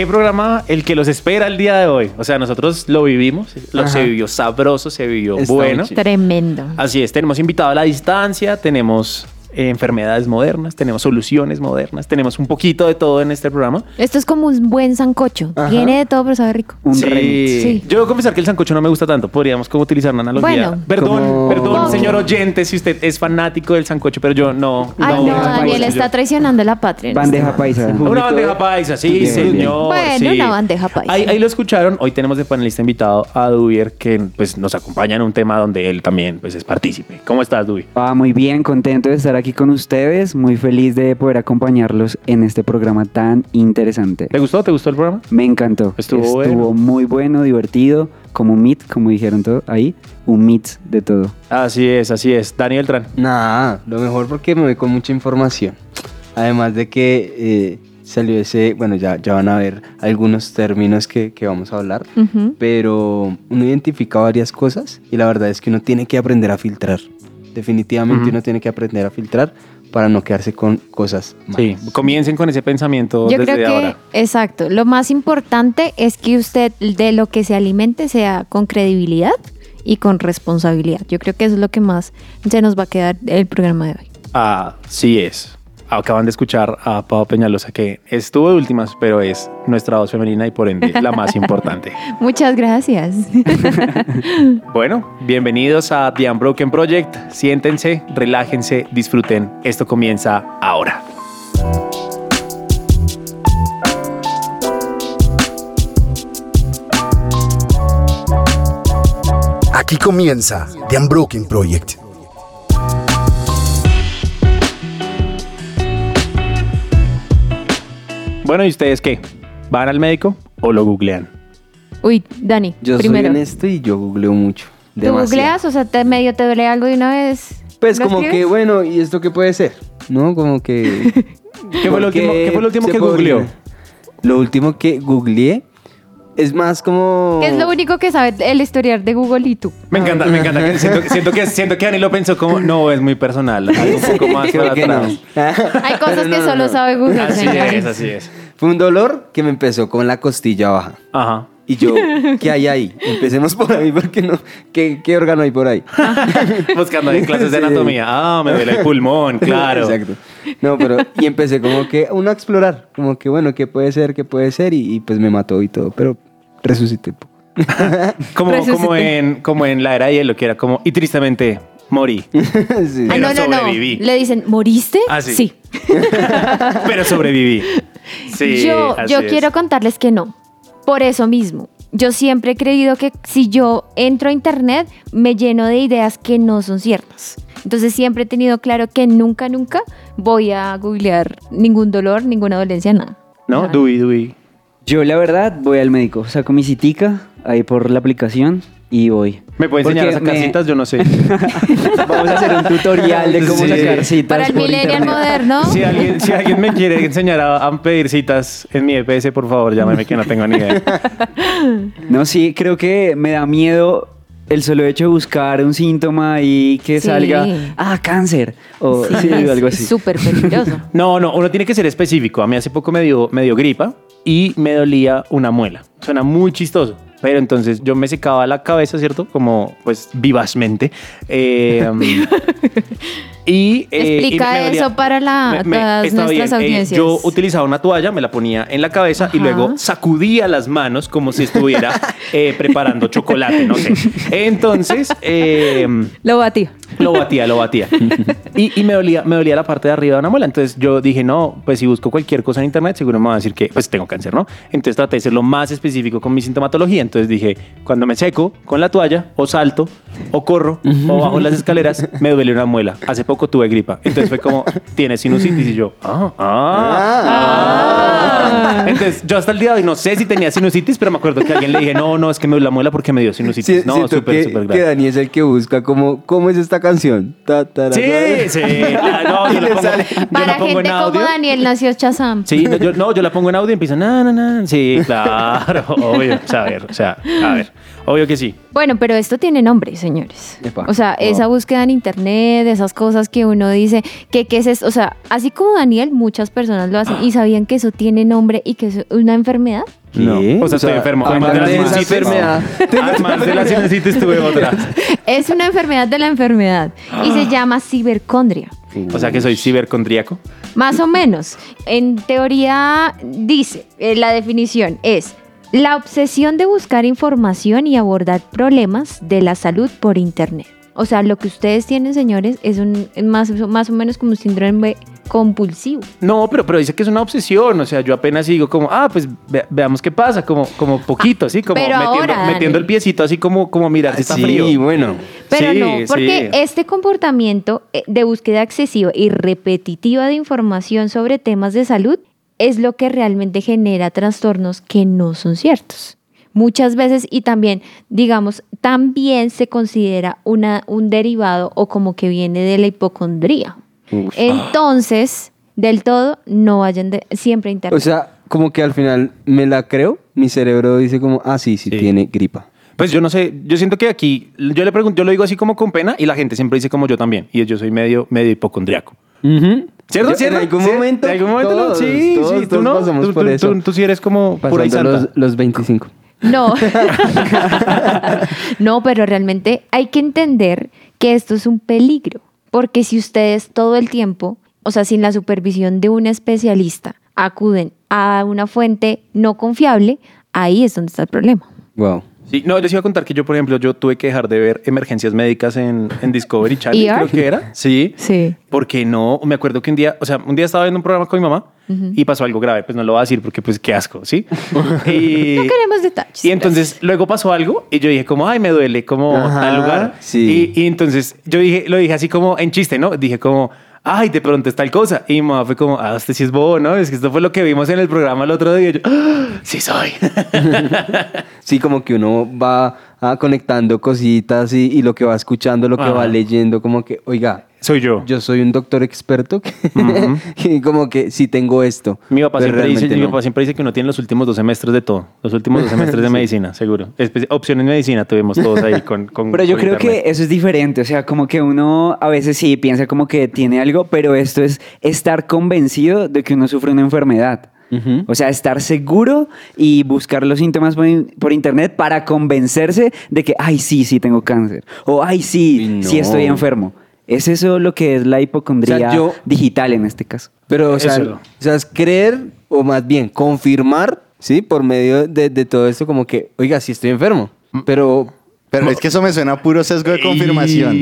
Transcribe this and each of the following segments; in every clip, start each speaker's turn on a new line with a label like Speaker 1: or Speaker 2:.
Speaker 1: qué programa el que los espera el día de hoy. O sea, nosotros lo vivimos, lo, se vivió sabroso, se vivió
Speaker 2: Está
Speaker 1: bueno.
Speaker 3: Tremendo.
Speaker 1: Así es, tenemos invitado a la distancia, tenemos eh, enfermedades modernas, tenemos soluciones modernas, tenemos un poquito de todo en este programa.
Speaker 3: Esto es como un buen sancocho.
Speaker 2: Ajá.
Speaker 3: Tiene de todo, pero sabe rico.
Speaker 2: Un
Speaker 1: sí.
Speaker 3: Sí.
Speaker 1: Yo debo confesar que el sancocho no me gusta tanto. Podríamos como utilizar una analogía.
Speaker 3: Bueno.
Speaker 1: perdón,
Speaker 2: Como-
Speaker 1: perdón, señor oyente, si usted es fanático del sancocho, pero yo no.
Speaker 3: Ay, no, Daniel está traicionando la patria.
Speaker 2: Bandeja
Speaker 3: este
Speaker 2: paisa.
Speaker 1: Una bandeja paisa, sí,
Speaker 2: Bien, bien.
Speaker 1: señor.
Speaker 3: Bueno,
Speaker 1: sí.
Speaker 3: una bandeja paisa.
Speaker 1: Ahí, ahí lo escucharon. Hoy tenemos de panelista invitado a Dubier, que pues, nos acompaña en un tema donde él también pues, es partícipe. ¿Cómo estás, Dubi?
Speaker 2: Ah, muy bien, contento de estar aquí con ustedes, muy feliz de poder acompañarlos en este programa tan interesante.
Speaker 1: ¿Te gustó? ¿Te gustó el programa?
Speaker 2: Me encantó.
Speaker 1: Estuvo bueno.
Speaker 2: muy bueno, divertido, como un meet, como dijeron todo ahí, un meet de todo.
Speaker 1: Así es, así es. Daniel Tran.
Speaker 4: Nada, lo mejor porque me voy con mucha información. Además de que eh, salió ese, bueno, ya, ya van a ver algunos términos que, que vamos a hablar,
Speaker 3: Ujú.
Speaker 4: pero uno identifica varias cosas y la verdad es que uno tiene que aprender a filtrar. Definitivamente uno tiene que aprender a filtrar para no quedarse con cosas
Speaker 1: Sí,
Speaker 4: malas.
Speaker 1: comiencen con ese pensamiento
Speaker 3: Yo
Speaker 1: desde
Speaker 3: creo que,
Speaker 1: ahora.
Speaker 3: exacto, lo más importante es que usted de lo que se alimente sea con credibilidad y con responsabilidad. Yo creo que eso es lo que más se nos va a quedar el programa de hoy.
Speaker 1: Así es. Acaban de escuchar a Pau Peñalosa, que estuvo de últimas, pero es nuestra voz femenina y por ende la más importante.
Speaker 3: Muchas gracias.
Speaker 1: Bueno, bienvenidos a The Unbroken Project. Siéntense, relájense, disfruten. Esto comienza ahora.
Speaker 5: Aquí comienza The Unbroken Project.
Speaker 1: Bueno, ¿y ustedes qué? ¿Van al médico o lo googlean?
Speaker 3: Uy, Dani,
Speaker 4: Yo
Speaker 3: primero.
Speaker 4: soy honesto y yo googleo mucho.
Speaker 3: ¿Tú
Speaker 4: demasiado.
Speaker 3: googleas? O sea, te medio te duele algo de una vez.
Speaker 4: Pues
Speaker 3: ¿Lo
Speaker 4: como que, bueno, ¿y esto qué puede ser? ¿No? Como que...
Speaker 1: ¿Qué fue lo último, qué fue lo último
Speaker 4: se
Speaker 1: que
Speaker 4: podría-
Speaker 1: googleó?
Speaker 4: Lo último que googleé es más como...
Speaker 3: ¿Qué es lo único que sabe el historial de Google y tú?
Speaker 1: Me encanta, me encanta. que- Siento, siento que, siento que Dani lo pensó como, no, es muy personal. Algo un poco más para
Speaker 4: no.
Speaker 3: Hay cosas
Speaker 4: no,
Speaker 3: que
Speaker 4: no,
Speaker 3: solo
Speaker 4: no.
Speaker 3: sabe Google,
Speaker 1: Así es, así es.
Speaker 4: Fue un dolor que me empezó con la costilla baja.
Speaker 1: Ajá.
Speaker 4: Y yo, ¿qué hay ahí? Empecemos por ahí, porque no. ¿Qué, qué órgano hay por ahí?
Speaker 1: Buscando ahí clases de
Speaker 4: Sí.
Speaker 1: anatomía. Ah, me duele el pulmón, claro.
Speaker 4: Exacto. No, pero. Y empecé como que uno a explorar. Como que, bueno, ¿qué puede ser? ¿Qué puede ser? Y, y, pues me mató y todo. Pero resucité.
Speaker 1: Como,
Speaker 3: Resucité.
Speaker 1: como, en, como en la era de hielo, que era como, y tristemente morí.
Speaker 4: sí.
Speaker 3: Ah,
Speaker 1: Pero
Speaker 3: no, no, no.
Speaker 1: sobreviví.
Speaker 3: Le dicen, ¿moriste?
Speaker 1: Ah, sí. Pero sobreviví. Sí,
Speaker 3: yo
Speaker 1: así
Speaker 3: yo
Speaker 1: es.
Speaker 3: quiero contarles que no. Por eso mismo. Yo siempre he creído que si yo entro a internet, me lleno de ideas que no son ciertas. Entonces siempre he tenido claro que nunca, nunca voy a googlear ningún dolor, ninguna dolencia, nada.
Speaker 1: ¿No?
Speaker 3: Nada.
Speaker 1: Dui, Dui.
Speaker 2: Yo la verdad voy al médico, saco mi citica ahí por la aplicación y voy.
Speaker 1: ¿Me puede enseñar a sacar
Speaker 2: me-
Speaker 1: citas? Yo no sé.
Speaker 2: Vamos a hacer un tutorial de cómo
Speaker 1: Sí.
Speaker 2: sacar citas
Speaker 3: Para el millennial moderno.
Speaker 1: Si alguien, si alguien me quiere enseñar a, a pedir citas en mi EPS, por favor, llámeme que no tengo ni idea.
Speaker 2: No, sí, creo que me da miedo el solo hecho de buscar un síntoma y que
Speaker 3: Sí.
Speaker 2: salga, ah, cáncer, o
Speaker 3: Sí,
Speaker 2: sí,
Speaker 3: es-
Speaker 2: algo así.
Speaker 3: súper peligroso.
Speaker 1: No, no, uno tiene que ser específico. A mí hace poco me dio, me dio gripa y me dolía una muela. Suena muy chistoso. Pero entonces yo me secaba la cabeza, ¿cierto? Como, pues, vivazmente. Eh, y, eh,
Speaker 3: Explica
Speaker 1: y me
Speaker 3: eso para la- todas
Speaker 1: está
Speaker 3: nuestras
Speaker 1: Eh,
Speaker 3: audiencias.
Speaker 1: yo utilizaba una toalla, me la ponía en la cabeza y luego sacudía las manos como si estuviera preparando chocolate, no sé. Entonces,
Speaker 3: Lo batí.
Speaker 1: Lo batía, lo batía. Y, y me, dolía, me dolía la parte de arriba de una muela. Entonces yo dije, no, pues si busco cualquier cosa en internet, seguro me va a decir que pues tengo cáncer, ¿no? Entonces traté de ser lo más específico con mi sintomatología. Entonces dije, cuando me seco con la toalla, o salto, o corro, o bajo las escaleras, me duele una muela. Hace poco tuve gripa. Entonces fue como, tienes sinusitis. Y yo, ah, ah, ah. Entonces yo hasta el día de hoy no sé si tenía sinusitis, pero me acuerdo que a alguien le dije, no, no, es que me duele la muela porque me dio sinusitis.
Speaker 4: Sí,
Speaker 1: no,
Speaker 4: siento
Speaker 1: súper,
Speaker 4: que,
Speaker 1: súper
Speaker 4: que
Speaker 1: grave.
Speaker 4: Dani es el que busca como, ¿cómo es esta canción? Ta, ta, ra,
Speaker 1: Sí,
Speaker 4: ra.
Speaker 1: sí. No, yo
Speaker 4: Y
Speaker 1: la
Speaker 4: le
Speaker 1: pongo,
Speaker 4: sale.
Speaker 1: yo
Speaker 3: Para
Speaker 1: la pongo
Speaker 3: gente
Speaker 1: en
Speaker 3: como. Daniel nació Chazam.
Speaker 1: Sí, no yo, no, yo la pongo en audio y empieza, na, na, na. Sí, claro, obvio. O sea, a ver, o sea, a ver. Obvio que sí.
Speaker 3: Bueno, pero esto tiene nombre, señores.
Speaker 2: Epa.
Speaker 3: O sea, esa búsqueda en internet, esas cosas que uno dice, que qué es esto? O sea, así como Daniel, muchas personas lo hacen y sabían que eso tiene nombre y que es una enfermedad.
Speaker 1: No. O sea, estoy enfermo. Además de la sinusitis.
Speaker 4: enfermedad.
Speaker 1: Además de la sinusitis tuve otra.
Speaker 3: Es una enfermedad de la enfermedad y se llama cibercondria.
Speaker 1: O sea que soy cibercondríaco.
Speaker 3: Más o menos. En teoría dice, eh, la definición es la obsesión de buscar información y abordar problemas de la salud por Internet. O sea, lo que ustedes tienen, señores, es un es más, más o menos como un síndrome compulsivo.
Speaker 1: No, pero, pero dice que es una obsesión. O sea, yo apenas digo como, ah, pues ve- veamos qué pasa, como, como poquito, así, como
Speaker 3: pero
Speaker 1: metiendo,
Speaker 3: ahora, Dani.
Speaker 1: metiendo el piecito, así como, como mirar si está
Speaker 4: sí,
Speaker 1: frío.
Speaker 4: bueno.
Speaker 3: Pero
Speaker 1: Sí,
Speaker 3: no, porque
Speaker 1: sí.
Speaker 3: este comportamiento eh, de búsqueda excesiva y repetitiva de información sobre temas de salud es lo que realmente genera trastornos que no son ciertos. Muchas veces y también, digamos, también se considera una, un derivado o como que viene de la hipocondría. Entonces, del todo, no vayan de- siempre a internet.
Speaker 4: O sea, como que al final me la creo, mi cerebro dice como, ah, sí, sí,
Speaker 1: Sí.
Speaker 4: tiene gripa.
Speaker 1: Pues yo no sé, yo siento que aquí, yo le pregunto, yo lo digo así como con pena y la gente siempre dice como yo también. Y yo soy medio, medio hipocondriaco. ¿Cierto?
Speaker 4: Yo-
Speaker 1: ¿Cierto?
Speaker 4: En algún momento.
Speaker 1: ¿En algún momento no?
Speaker 4: todos,
Speaker 1: Sí,
Speaker 4: todos,
Speaker 1: sí, tú
Speaker 4: todos
Speaker 1: no.
Speaker 4: pasamos
Speaker 1: tú,
Speaker 4: por
Speaker 1: tú-
Speaker 4: eso.
Speaker 1: tú- tú sí eres como pura y
Speaker 4: Pasando
Speaker 1: santa.
Speaker 4: los, los 25.
Speaker 3: No. no, pero realmente hay que entender que esto es un peligro, porque si ustedes todo el tiempo, o sea, sin la supervisión de un especialista, acuden a una fuente no confiable, ahí es donde está el problema.
Speaker 4: Wow.
Speaker 1: Sí, no, les iba a contar que yo, por ejemplo, yo tuve que dejar de ver emergencias médicas en, en Discovery Channel,
Speaker 3: ER?
Speaker 1: creo que era. Sí.
Speaker 3: Sí.
Speaker 1: Porque no, me acuerdo que un día, o sea, un día estaba viendo un programa con mi mamá y pasó algo grave, pues no lo voy a decir porque pues qué asco, ¿sí? y,
Speaker 3: No queremos detalles.
Speaker 1: y entonces luego pasó algo y yo dije como, ay, me duele, como
Speaker 4: Ajá,
Speaker 1: tal lugar.
Speaker 4: sí.
Speaker 1: Y, y entonces yo dije, lo dije así como en chiste, ¿no? Dije como, ay, de pronto es tal cosa. Y mi mamá fue como, ah, este sí es bobo, ¿no? Es que esto fue lo que vimos en el programa el otro día. Y yo, "Ah, sí soy.
Speaker 4: Sí, como que uno va ah, conectando cositas y, y lo que va escuchando, lo que
Speaker 1: Ajá.
Speaker 4: va leyendo, como que, oiga,
Speaker 1: soy yo.
Speaker 4: yo soy un doctor experto que, como que sí tengo esto.
Speaker 1: Mi papá, siempre dice,
Speaker 4: realmente
Speaker 1: mi
Speaker 4: no.
Speaker 1: papá siempre dice que uno tiene los últimos dos semestres de todo. Los últimos dos semestres de medicina, seguro. Opción en medicina tuvimos todos ahí con, con
Speaker 2: Pero yo
Speaker 1: con
Speaker 2: creo
Speaker 1: internet.
Speaker 2: que eso es diferente, o sea, como que uno a veces sí piensa como que tiene algo, pero esto es estar convencido de que uno sufre una enfermedad. O sea, estar seguro y buscar los síntomas por, in- por internet para convencerse de que, ay, sí, sí tengo cáncer. O, ay, sí, sí estoy enfermo. Es eso lo que es la hipocondría
Speaker 4: O sea, yo-
Speaker 2: digital en este caso.
Speaker 4: Pero, o sea, o sea, es creer, o más bien, confirmar, ¿sí? Por medio de, de todo esto, como que, oiga, sí estoy enfermo. Pero,
Speaker 6: Pero es que eso me suena a puro sesgo de confirmación.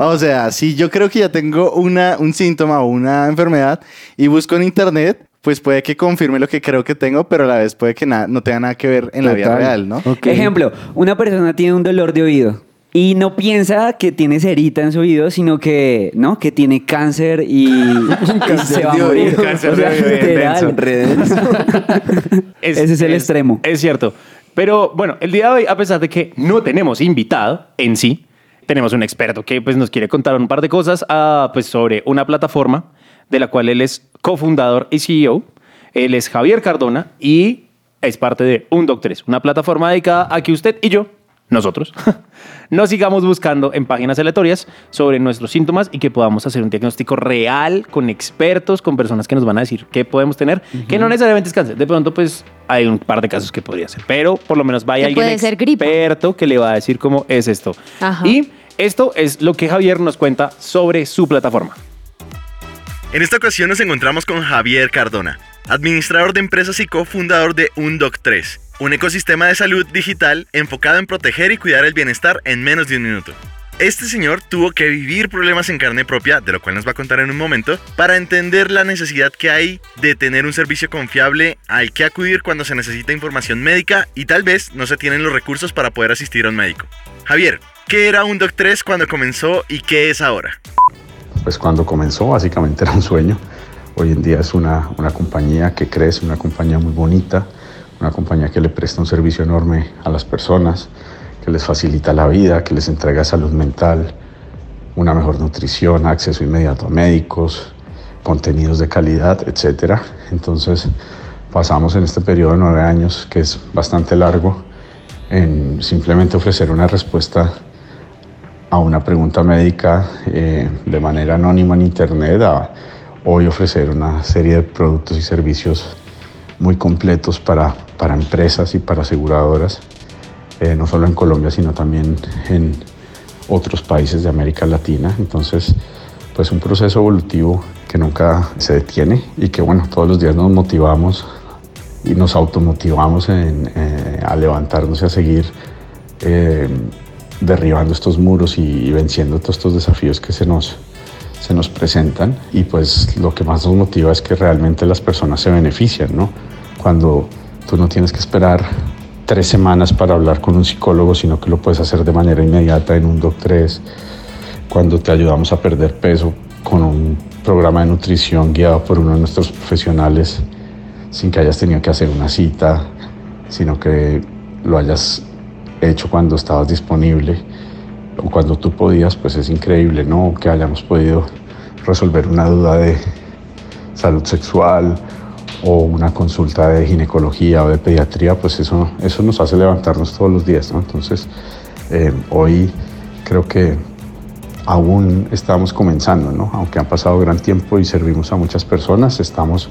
Speaker 6: O sea, si yo creo que ya tengo una, un síntoma o una enfermedad y busco en internet, pues puede que confirme lo que creo que tengo, pero a la vez puede que nada, no tenga nada que ver en la vida real, ¿no?
Speaker 4: Ok.
Speaker 2: Ejemplo, una persona tiene un dolor de oído y no piensa que tiene cerita en su oído, sino que, ¿no? Que tiene cáncer y, y se va a morir.
Speaker 1: Cáncer
Speaker 2: O sea,
Speaker 1: de oído.
Speaker 2: Ese es el extremo.
Speaker 1: Es cierto. Pero bueno, el día de hoy, a pesar de que no tenemos invitado en sí, tenemos un experto que pues, nos quiere contar un par de cosas ah, pues, sobre una plataforma de la cual él es cofundador y CEO. Él es Javier Cardona y es parte de Un Doctores, una plataforma dedicada a que usted y yo, nosotros, nos sigamos buscando en páginas aleatorias sobre nuestros síntomas y que podamos hacer un diagnóstico real con expertos, con personas que nos van a decir qué podemos tener, que no necesariamente es cáncer. De pronto, pues hay un par de casos que podría ser, pero por lo menos vaya alguien
Speaker 3: gripa.
Speaker 1: experto que le va a decir cómo es esto.
Speaker 3: Ajá.
Speaker 1: Y esto es lo que Javier nos cuenta sobre su plataforma.
Speaker 7: En esta ocasión nos encontramos con Javier Cardona, administrador de empresas y cofundador de UnDoc3, un ecosistema de salud digital enfocado en proteger y cuidar el bienestar en menos de un minuto. Este señor tuvo que vivir problemas en carne propia, de lo cual nos va a contar en un momento, para entender la necesidad que hay de tener un servicio confiable al que acudir cuando se necesita información médica y tal vez no se tienen los recursos para poder asistir a un médico. Javier, ¿qué era UnDoc3 cuando comenzó y qué es ahora?
Speaker 8: Pues cuando comenzó básicamente era un sueño. Hoy en día es una, una compañía que crece, una compañía muy bonita, una compañía que le presta un servicio enorme a las personas, que les facilita la vida, que les entrega salud mental, una mejor nutrición, acceso inmediato a médicos, contenidos de calidad, etc. Entonces pasamos en este periodo de nueve años, que es bastante largo, en simplemente ofrecer una respuesta a una pregunta médica eh, de manera anónima en Internet a hoy ofrecer una serie de productos y servicios muy completos para, para empresas y para aseguradoras, eh, no solo en Colombia, sino también en otros países de América Latina. Entonces, pues un proceso evolutivo que nunca se detiene y que bueno, todos los días nos motivamos y nos automotivamos en, eh, a levantarnos y a seguir derribando estos muros y, venciendo todos estos desafíos que se nos, se nos presentan. Y pues lo que más nos motiva es que realmente las personas se benefician, ¿no? Cuando tú no tienes que esperar tres semanas para hablar con un psicólogo, sino que lo puedes hacer de manera inmediata en un DOC3, cuando te ayudamos a perder peso con un programa de nutrición guiado por uno de nuestros profesionales sin que hayas tenido que hacer una cita, sino que lo hayas hecho cuando estabas disponible o cuando tú podías, pues es increíble, ¿no? Que hayamos podido resolver una duda de salud sexual o una consulta de ginecología o de pediatría, pues eso, eso nos hace levantarnos todos los días, ¿no? Entonces, eh, hoy creo que aún estamos comenzando, ¿no? Aunque han pasado gran tiempo y servimos a muchas personas, estamos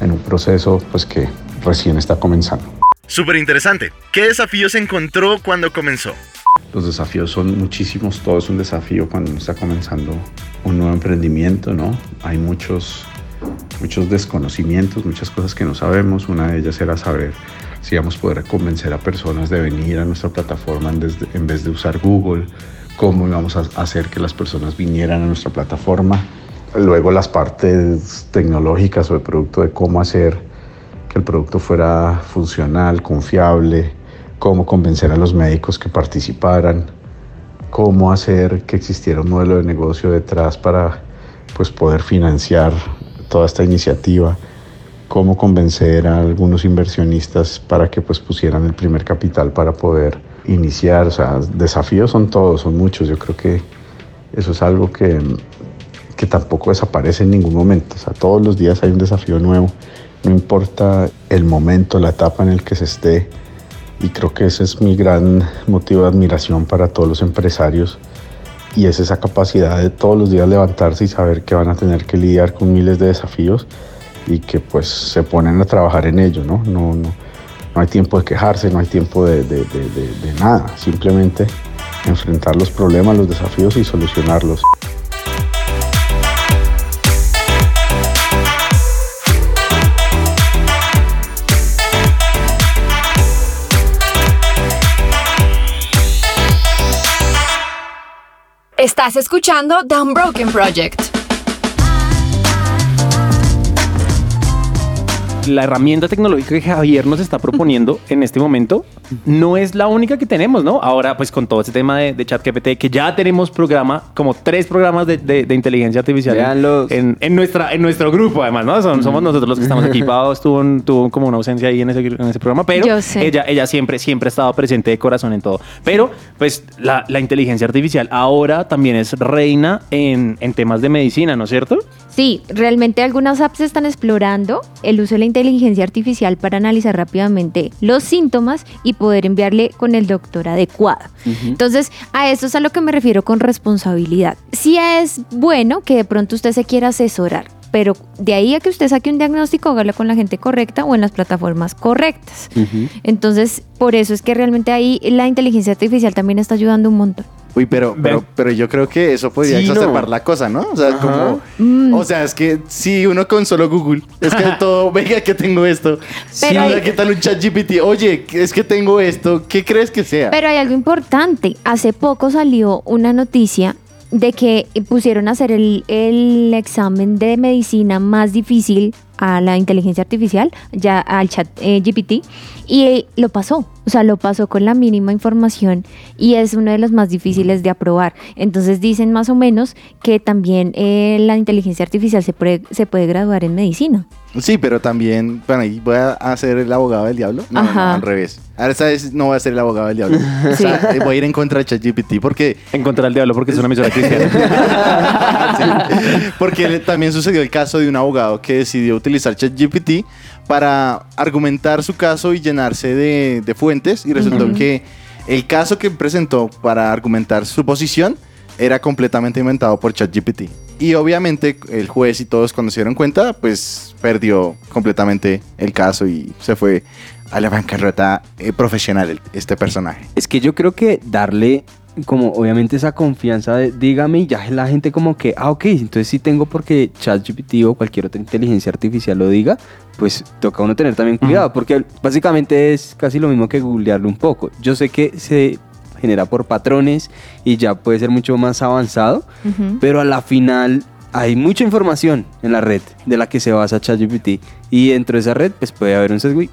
Speaker 8: en un proceso pues que recién está comenzando.
Speaker 7: Súper interesante. ¿Qué desafíos encontró cuando comenzó?
Speaker 8: Los desafíos son muchísimos, todo es un desafío cuando uno está comenzando un nuevo emprendimiento, ¿no? Hay muchos, muchos desconocimientos, muchas cosas que no sabemos. Una de ellas era saber si íbamos a poder convencer a personas de venir a nuestra plataforma en de, en vez de usar Google, cómo íbamos a hacer que las personas vinieran a nuestra plataforma Luego las partes tecnológicas o el producto de cómo hacer que el producto fuera funcional, confiable, cómo convencer a los médicos que participaran, cómo hacer que existiera un modelo de negocio detrás para pues, poder financiar toda esta iniciativa, cómo convencer a algunos inversionistas para que pues, pusieran el primer capital para poder iniciar. O sea, desafíos son todos, son muchos. Yo creo que eso es algo que que tampoco desaparece en ningún momento. O sea, todos los días hay un desafío nuevo, no importa el momento, la etapa en el que se esté. Y creo que ese es mi gran motivo de admiración para todos los empresarios. Y es esa capacidad de todos los días levantarse y saber que van a tener que lidiar con miles de desafíos y que pues se ponen a trabajar en ello, ¿no? No, no, no hay tiempo de quejarse, no hay tiempo de, de, de, de nada, simplemente enfrentar los problemas, los desafíos y solucionarlos.
Speaker 9: Estás escuchando The Unbroken Project.
Speaker 1: La herramienta tecnológica que Javier nos está proponiendo en este momento no es la única que tenemos, ¿no? Ahora, pues con todo este tema de, de ChatGPT, que ya tenemos programa, como tres programas de, de, inteligencia artificial en, en, nuestra, en nuestro grupo, además, ¿no? somos nosotros los que estamos equipados. tuvo, tuvo como una ausencia ahí en ese, en ese programa, pero ella, ella siempre, siempre ha estado presente de corazón en todo. Pero, pues, la, la inteligencia artificial ahora también es reina en, en temas de medicina, ¿no es cierto?
Speaker 3: Sí, realmente algunas apps están explorando el uso de la inteligencia artificial para analizar rápidamente los síntomas y poder enviarle con el doctor adecuado. Entonces, a esto es a lo que me refiero con responsabilidad. Sí es bueno que de pronto usted se quiera asesorar, pero de ahí a que usted saque un diagnóstico, hágalo con la gente correcta o en las plataformas correctas. Entonces, por eso es que realmente ahí la inteligencia artificial también está ayudando un montón.
Speaker 6: Uy, pero, pero, pero yo creo que eso podría exacerbar la cosa, ¿no? O sea, como. Mm. O sea, es que si uno con solo Google, es que todo, venga, que tengo esto. Pero sí, ¿qué tal un chat GPT? Oye, es que tengo esto. ¿Qué crees que sea?
Speaker 3: Pero hay algo importante. Hace poco salió una noticia de que pusieron a hacer el, el examen de medicina más difícil a la inteligencia artificial, ya al chat eh, GPT, y lo pasó. O sea, lo pasó con la mínima información y es uno de los más difíciles de aprobar. Entonces dicen más o menos que también eh, la inteligencia artificial se puede, se puede graduar en medicina.
Speaker 6: Sí, pero también, bueno, ahí voy a ser el abogado del diablo. No, al revés. Ahora esta vez no voy a ser el abogado del diablo. O sea, eh, voy a ir en contra de ChatGPT porque...
Speaker 1: En contra del diablo porque es una emisora cristiana.
Speaker 6: Porque también sucedió el caso de un abogado que decidió utilizar ChatGPT para argumentar su caso y llenarse de, de fuentes y resultó que el caso que presentó para argumentar su posición era completamente inventado por ChatGPT. Y obviamente el juez y todos cuando se dieron cuenta, pues perdió completamente el caso y se fue a la bancarrota eh, profesional este personaje.
Speaker 4: Es que yo creo que darle como obviamente esa confianza de dígame y ya la gente como que, ah, ok, entonces sí tengo porque ChatGPT o cualquier otra inteligencia artificial lo diga, pues toca uno tener también cuidado, porque básicamente es casi lo mismo que googlearlo un poco. Yo sé que se genera por patrones y ya puede ser mucho más avanzado, pero a la final hay mucha información en la red de la que se basa ChatGPT y dentro de esa red pues puede haber un sesgo y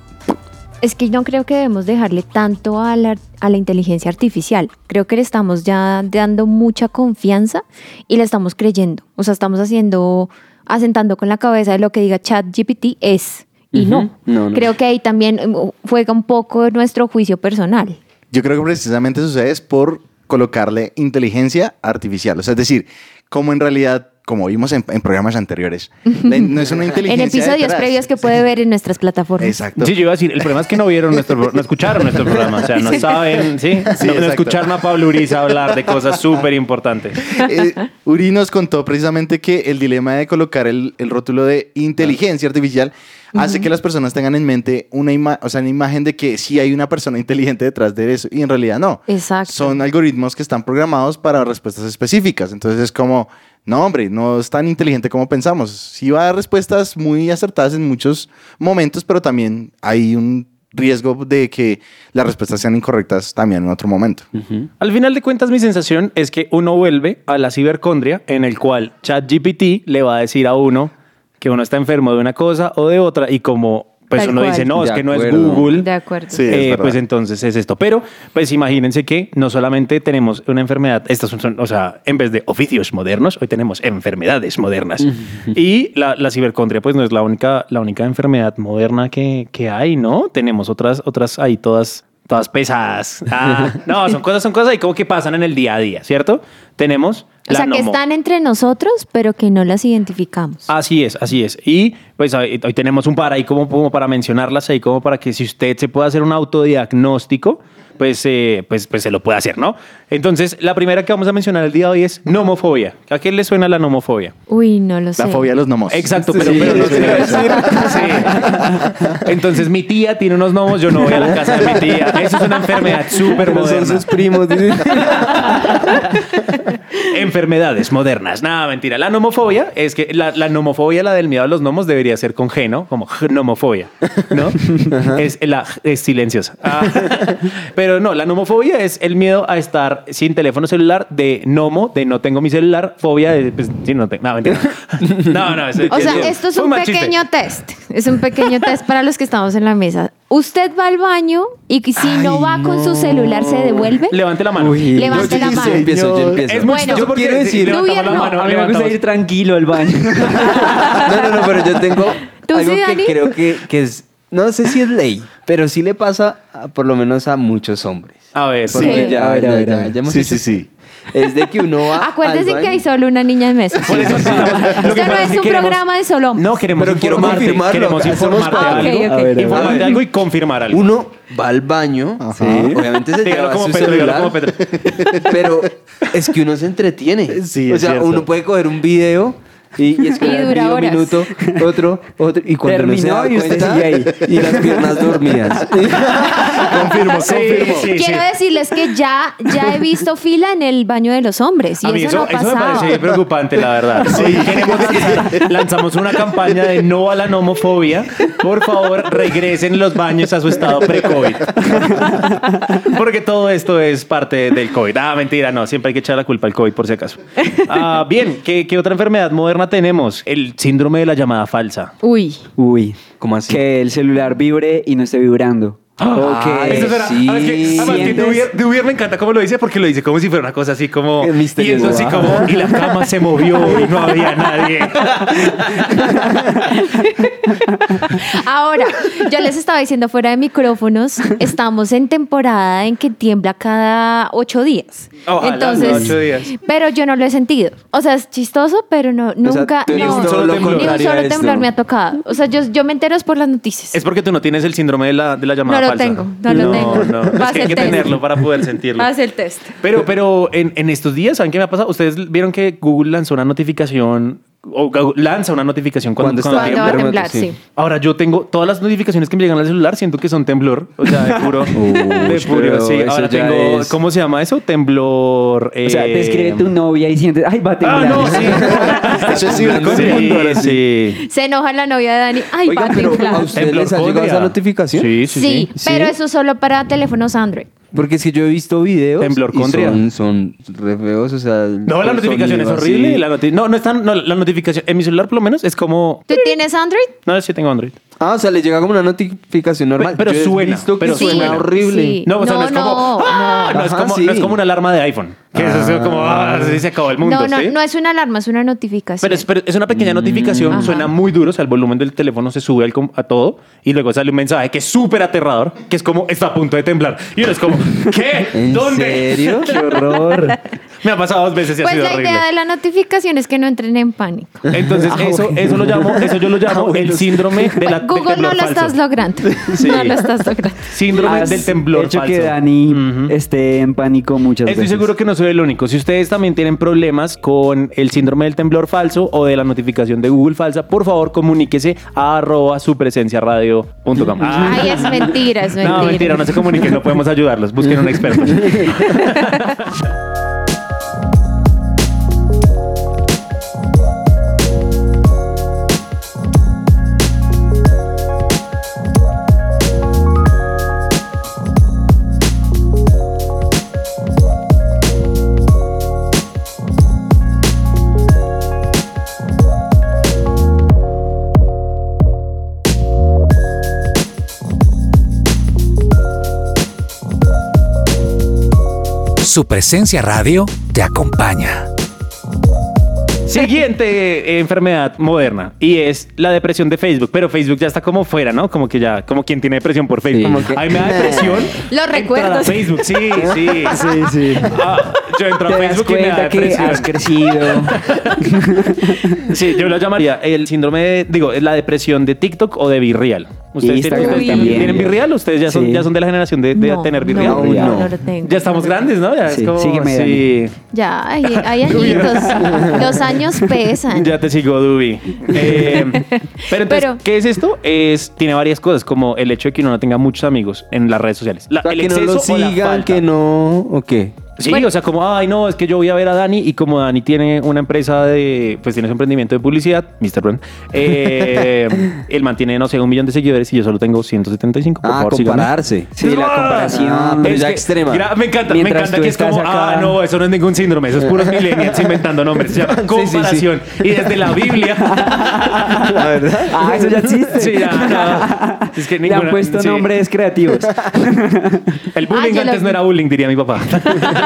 Speaker 3: Es que no creo que debemos dejarle tanto a la, a la inteligencia artificial. Creo que le estamos ya dando mucha confianza y le estamos creyendo. O sea, estamos haciendo, asentando con la cabeza de lo que diga ChatGPT es y
Speaker 4: Ujú.
Speaker 3: no.
Speaker 4: No, no.
Speaker 3: Creo que ahí también um, juega un poco nuestro juicio personal.
Speaker 6: Yo creo que precisamente sucede es por colocarle inteligencia artificial. O sea, es decir, como en realidad, como vimos en, en programas anteriores, la- no es una
Speaker 3: En
Speaker 6: inteligencia
Speaker 3: episodios
Speaker 6: detrás.
Speaker 3: previos que puede ver en nuestras plataformas.
Speaker 6: Exacto.
Speaker 1: Sí, yo iba a decir, el problema es que no vieron nuestro, no escucharon nuestro programa, o sea, no saben, ¿sí?
Speaker 6: Sí,
Speaker 1: no, no escucharon a Pablo Uriza hablar de cosas súper importantes.
Speaker 6: Eh, Uri nos contó precisamente que el dilema de colocar el, el rótulo de inteligencia artificial hace que las personas tengan en mente una, ima- o sea, una imagen de que sí hay una persona inteligente detrás de eso y en realidad no.
Speaker 3: Exacto.
Speaker 6: Son algoritmos que están programados para respuestas específicas. Entonces es como, no hombre, no es tan inteligente como pensamos. Sí va a dar respuestas muy acertadas en muchos momentos, pero también hay un riesgo de que las respuestas sean incorrectas también en otro momento.
Speaker 1: Al final de cuentas, mi sensación es que uno vuelve a la cibercondria en el cual ChatGPT le va a decir a uno que uno está enfermo de una cosa o de otra y como pues
Speaker 3: Tal
Speaker 1: uno
Speaker 3: cual.
Speaker 1: dice, no, es
Speaker 4: De
Speaker 1: que no es
Speaker 4: acuerdo.
Speaker 1: Google.
Speaker 3: De acuerdo.
Speaker 6: Sí, es
Speaker 1: eh,
Speaker 6: verdad.
Speaker 1: pues entonces es esto. Pero, pues imagínense que no solamente tenemos una enfermedad, estas son, son- o sea, en vez de oficios modernos, hoy tenemos enfermedades modernas. y la, la cibercondria, pues no es la única, la única enfermedad moderna que, que hay, ¿no? Tenemos otras, otras ahí todas, todas pesadas. Ah, no, son cosas, son cosas ahí como que pasan en el día a día, ¿cierto? Tenemos
Speaker 3: O sea, que están entre nosotros, pero que no las identificamos.
Speaker 1: Así es, así es. Y pues hoy, hoy tenemos un par ahí como, como para mencionarlas ahí, como para que si usted se puede hacer un autodiagnóstico, pues, eh, pues, pues se lo puede hacer, ¿no? Entonces, la primera que vamos a mencionar el día de hoy es nomofobia. ¿A qué le suena la nomofobia?
Speaker 3: Uy, no lo sé.
Speaker 6: La fobia a los gnomos.
Speaker 1: Exacto, pero,
Speaker 6: Sí,
Speaker 1: pero no
Speaker 6: sí,
Speaker 1: quiero
Speaker 6: sí.
Speaker 1: decir. Sí. Entonces, mi tía tiene unos gnomos, yo no voy a la casa de mi tía. Eso es una enfermedad súper
Speaker 4: Pero son
Speaker 1: moderna.
Speaker 4: sus primos.
Speaker 1: Enfermedades modernas. Nada, mentira. La nomofobia es que la, la nomofobia, la del miedo a los gnomos, debería ser con G, ¿no? Como nomofobia, ¿no? es, la, es silenciosa. Ah. Pero no, la nomofobia es el miedo a estar sin teléfono celular, de nomo, de no tengo mi celular, fobia de, pues, sí, no tengo. No, mentira. No, no. es-
Speaker 3: O sea,
Speaker 1: es-
Speaker 3: esto es un
Speaker 1: chiste.
Speaker 3: pequeño test. Es un pequeño test para los que estamos en la mesa. Usted va al baño y si no va con su celular se devuelve.
Speaker 1: Levante la mano.
Speaker 4: Uy,
Speaker 3: Levante
Speaker 4: yo-
Speaker 3: la
Speaker 4: yo
Speaker 3: mano.
Speaker 4: empiezo, yo empiezo.
Speaker 1: Es
Speaker 3: Bueno,
Speaker 1: porque
Speaker 4: quiero decir-
Speaker 1: la mano,
Speaker 2: A mí me gusta ir tranquilo al baño.
Speaker 4: No, no, no, pero yo tengo
Speaker 3: ¿Tú
Speaker 4: algo
Speaker 3: sí,
Speaker 4: que
Speaker 3: Dani?
Speaker 4: creo que, que es, no sé si es ley, pero sí le pasa a- por lo menos a muchos hombres.
Speaker 1: A ver,
Speaker 6: Sí.
Speaker 3: Sí.
Speaker 4: ya,
Speaker 2: A ver,
Speaker 4: ya-
Speaker 2: a ver,
Speaker 4: ya-
Speaker 2: a ver.
Speaker 4: ya hemos
Speaker 6: Sí, sí, sí.
Speaker 4: Es de que uno va
Speaker 3: Acuérdese que hay solo una niña en mesa.
Speaker 1: Por eso
Speaker 3: Esto no es un
Speaker 1: queremos-
Speaker 3: programa de solo hombres.
Speaker 1: No, queremos
Speaker 4: Pero quiero
Speaker 1: informarte, Queremos informarte
Speaker 3: cuatro.
Speaker 1: algo.
Speaker 3: Ah, ok, ok.
Speaker 2: A ver, a ver.
Speaker 1: Algo y confirmar algo.
Speaker 4: Uno va al baño,
Speaker 6: Ajá.
Speaker 4: obviamente se
Speaker 1: Dígalo
Speaker 4: lleva
Speaker 1: como
Speaker 4: su
Speaker 1: Pedro,
Speaker 4: celular,
Speaker 1: como Pedro.
Speaker 4: pero es que uno se entretiene.
Speaker 6: Sí,
Speaker 4: o sea,
Speaker 6: cierto.
Speaker 4: uno puede coger un video y, y esperar
Speaker 3: Y dura
Speaker 4: medio
Speaker 3: horas.
Speaker 4: minuto, otro, otro, y cuando uno se
Speaker 2: Terminó
Speaker 4: da
Speaker 2: y usted
Speaker 4: cuenta,
Speaker 2: sigue ahí.
Speaker 4: y las piernas dormidas.
Speaker 6: confirmo,
Speaker 1: Sí,
Speaker 6: confirmo.
Speaker 1: sí, sí.
Speaker 3: Quiero decirles que ya, ya he visto fila en el baño de los hombres y
Speaker 1: A mí
Speaker 3: eso,
Speaker 1: eso,
Speaker 3: no ha
Speaker 1: eso me
Speaker 3: pasado.
Speaker 1: parece preocupante, la verdad. Hoy queremos lanzar- lanzamos una campaña de no a la nomofobia. Por favor, regresen los baños a su estado pre-COVID. Porque todo esto es parte del COVID. Ah, mentira, no. Siempre hay que echar la culpa al COVID, por si acaso. Ah, bien, ¿qué, qué otra enfermedad moderna tenemos? El síndrome de la llamada falsa.
Speaker 3: Uy,
Speaker 2: Uy.
Speaker 4: ¿Cómo así?
Speaker 2: Que el celular vibre y no esté vibrando. Ok,
Speaker 1: Eso suena-
Speaker 2: sí.
Speaker 1: además que, además que Dubier, Dubier me encanta cómo lo dice porque lo dice como si fuera una cosa así como
Speaker 4: Es misterioso.
Speaker 1: y eso así como y la cama se movió y no había nadie.
Speaker 3: Ahora, yo les estaba diciendo fuera de micrófonos, estamos en temporada en que tiembla cada ocho días.
Speaker 1: Ojalá,
Speaker 3: Entonces,
Speaker 1: ocho días.
Speaker 3: pero yo no lo he sentido. O sea, es chistoso, pero no, nunca,
Speaker 4: tú
Speaker 1: ni
Speaker 3: no,
Speaker 1: un solo
Speaker 3: ni un temblor me ha tocado. O sea, yo, yo me entero es por las noticias.
Speaker 1: Es porque tú no tienes el síndrome de la, de la llamada
Speaker 3: No lo
Speaker 1: falsa.
Speaker 3: tengo, no lo tengo.
Speaker 1: No,
Speaker 3: a
Speaker 1: es que hay que
Speaker 3: test.
Speaker 1: tenerlo para poder sentirlo.
Speaker 3: Haz el test.
Speaker 1: Pero, pero en, en estos días, ¿saben qué me ha pasado? Ustedes vieron que Google lanzó una notificación o lanza una notificación cuando,
Speaker 4: Cuando
Speaker 1: cuando
Speaker 4: está
Speaker 3: Cuando va a
Speaker 1: tiembla.
Speaker 3: temblar, sí.
Speaker 1: Ahora yo tengo todas las notificaciones que me llegan al celular, siento que son temblor, o sea, de puro, de puro, sí. Ahora tengo,
Speaker 4: es-
Speaker 1: ¿cómo se llama eso? Temblor.
Speaker 2: O sea, te
Speaker 1: eh,
Speaker 2: escribe tu novia y sientes, ay, va a
Speaker 1: Ah,
Speaker 2: temblar.
Speaker 1: no, sí.
Speaker 6: Eso es cibercontra.
Speaker 1: sí, sí.
Speaker 3: Se enoja la novia de Dani. Ay, va a temblar.
Speaker 4: ¿a ustedes les ha llegado esa notificación?
Speaker 1: Sí, sí,
Speaker 3: Sí,
Speaker 1: sí.
Speaker 3: pero
Speaker 4: ¿Sí?
Speaker 3: eso solo para teléfonos Android.
Speaker 4: Porque es que yo he visto videos
Speaker 1: Temblor
Speaker 4: y son, son re feos, o sea...
Speaker 1: No, la notificación es horrible. La noti- no, no es tan- no, la notificación, en mi celular por lo menos, es como...
Speaker 3: ¿Tú tienes Android?
Speaker 1: No, sí tengo Android.
Speaker 4: Ah, o sea, le llega como una notificación normal.
Speaker 1: Pero suena,
Speaker 4: visto que
Speaker 1: pero
Speaker 4: suena
Speaker 1: suena.
Speaker 4: horrible.
Speaker 3: Sí.
Speaker 1: No, o sea, no,
Speaker 3: No,
Speaker 1: es como.
Speaker 3: no,
Speaker 1: ¡Ah! No, es como,
Speaker 4: sí.
Speaker 1: no es como una alarma de iPhone. Que eso es como. ¡Ah! se acabó el mundo.
Speaker 3: no, no,
Speaker 1: ¿sí?
Speaker 3: no es una alarma, es una notificación.
Speaker 1: Pero es, pero es una pequeña notificación,
Speaker 3: Ajá.
Speaker 1: suena muy duro, o sea, el volumen del teléfono se sube al a todo y luego sale un mensaje que es súper aterrador, que es como, está a punto de temblar. Y uno es como, ¿qué?
Speaker 4: ¿En
Speaker 1: ¿Dónde?
Speaker 4: serio?
Speaker 2: Qué horror.
Speaker 1: Me ha pasado dos veces y ha
Speaker 3: pues
Speaker 1: sido
Speaker 3: la
Speaker 1: horrible.
Speaker 3: idea de la notificación es que no entren en pánico.
Speaker 1: Entonces, eso, eso lo llamo, eso yo lo llamo el síndrome de la del
Speaker 3: Google no
Speaker 1: temblor
Speaker 3: lo
Speaker 1: falso.
Speaker 3: estás logrando.
Speaker 1: Sí.
Speaker 3: No lo estás logrando.
Speaker 1: Síndrome
Speaker 2: Has
Speaker 1: del temblor
Speaker 2: hecho
Speaker 1: falso.
Speaker 2: que Dani esté en pánico muchas
Speaker 1: Estoy
Speaker 2: veces.
Speaker 1: seguro que no soy el único. Si ustedes también tienen problemas con el síndrome del temblor falso o de la notificación de Google falsa, por favor comuníquese a arroba supresenciaradio.com.
Speaker 3: Ay, es mentira, es mentira.
Speaker 1: No, mentira, no se comuniquen, no podemos ayudarlos. Busquen un experto.
Speaker 10: Su presencia radio te acompaña.
Speaker 1: Siguiente enfermedad moderna y es la depresión de Facebook, pero Facebook ya está como fuera, ¿no? Como que ya, como quien tiene depresión por Facebook.
Speaker 4: Sí.
Speaker 1: Como que, Ay, me da depresión.
Speaker 3: Los recuerdos.
Speaker 1: a Facebook, sí, sí.
Speaker 2: Sí, sí.
Speaker 1: Ah, yo entro a Facebook y me da
Speaker 2: que
Speaker 1: depresión.
Speaker 2: has crecido.
Speaker 1: Sí, yo lo llamaría el síndrome de, digo, la depresión de TikTok o de Virreal. ¿Ustedes
Speaker 2: Instagram
Speaker 1: tienen, ustedes
Speaker 2: también.
Speaker 1: tienen Virreal? ¿Ustedes ya son,
Speaker 2: Sí.
Speaker 1: ya son de la generación de, de
Speaker 3: No,
Speaker 1: tener Virreal?
Speaker 3: No,
Speaker 2: Virreal.
Speaker 3: no,
Speaker 2: No.
Speaker 3: no lo tengo.
Speaker 1: Ya estamos grandes, ¿no? Ya
Speaker 2: Sí,
Speaker 1: es como,
Speaker 2: sígueme,
Speaker 1: sí.
Speaker 3: Ya, hay, hay añitos. Los años pesan.
Speaker 1: Ya te sigo, Dubi. Eh, pero entonces,
Speaker 3: Pero-
Speaker 1: ¿qué es esto? Es, tiene varias cosas, como el hecho de que uno no tenga muchos amigos en las redes sociales. La-
Speaker 4: O sea,
Speaker 1: el
Speaker 4: que no lo sigan, que no... ¿O qué?
Speaker 1: Sí,
Speaker 3: Bueno.
Speaker 1: o sea, como, ay, no, es que yo voy a ver a Dani y como Dani tiene una empresa de, pues tiene su emprendimiento de publicidad, Mr. Brand, eh, él mantiene, no sé, un millón de seguidores y yo solo tengo 175, por
Speaker 4: Ah,
Speaker 1: favor, síganme.
Speaker 4: compararse.
Speaker 2: Sí, la comparación.
Speaker 4: Ah, pero
Speaker 1: Es
Speaker 4: ya
Speaker 1: que-
Speaker 4: extrema.
Speaker 1: gra- me encanta, me encanta que es como,
Speaker 2: estás acá-
Speaker 1: ah, no, eso no es ningún síndrome, eso es puros millennials inventando nombres. Se llama
Speaker 4: Sí, sí, sí.
Speaker 1: comparación. Y desde la Biblia.
Speaker 4: La verdad.
Speaker 2: Ah, eso ya existe.
Speaker 1: Sí, ya, no. Es que
Speaker 2: Le han
Speaker 1: ninguna-
Speaker 2: puesto
Speaker 1: sí.
Speaker 2: nombres creativos.
Speaker 1: El bullying
Speaker 3: Ah, lo
Speaker 1: antes no era bullying, diría mi papá.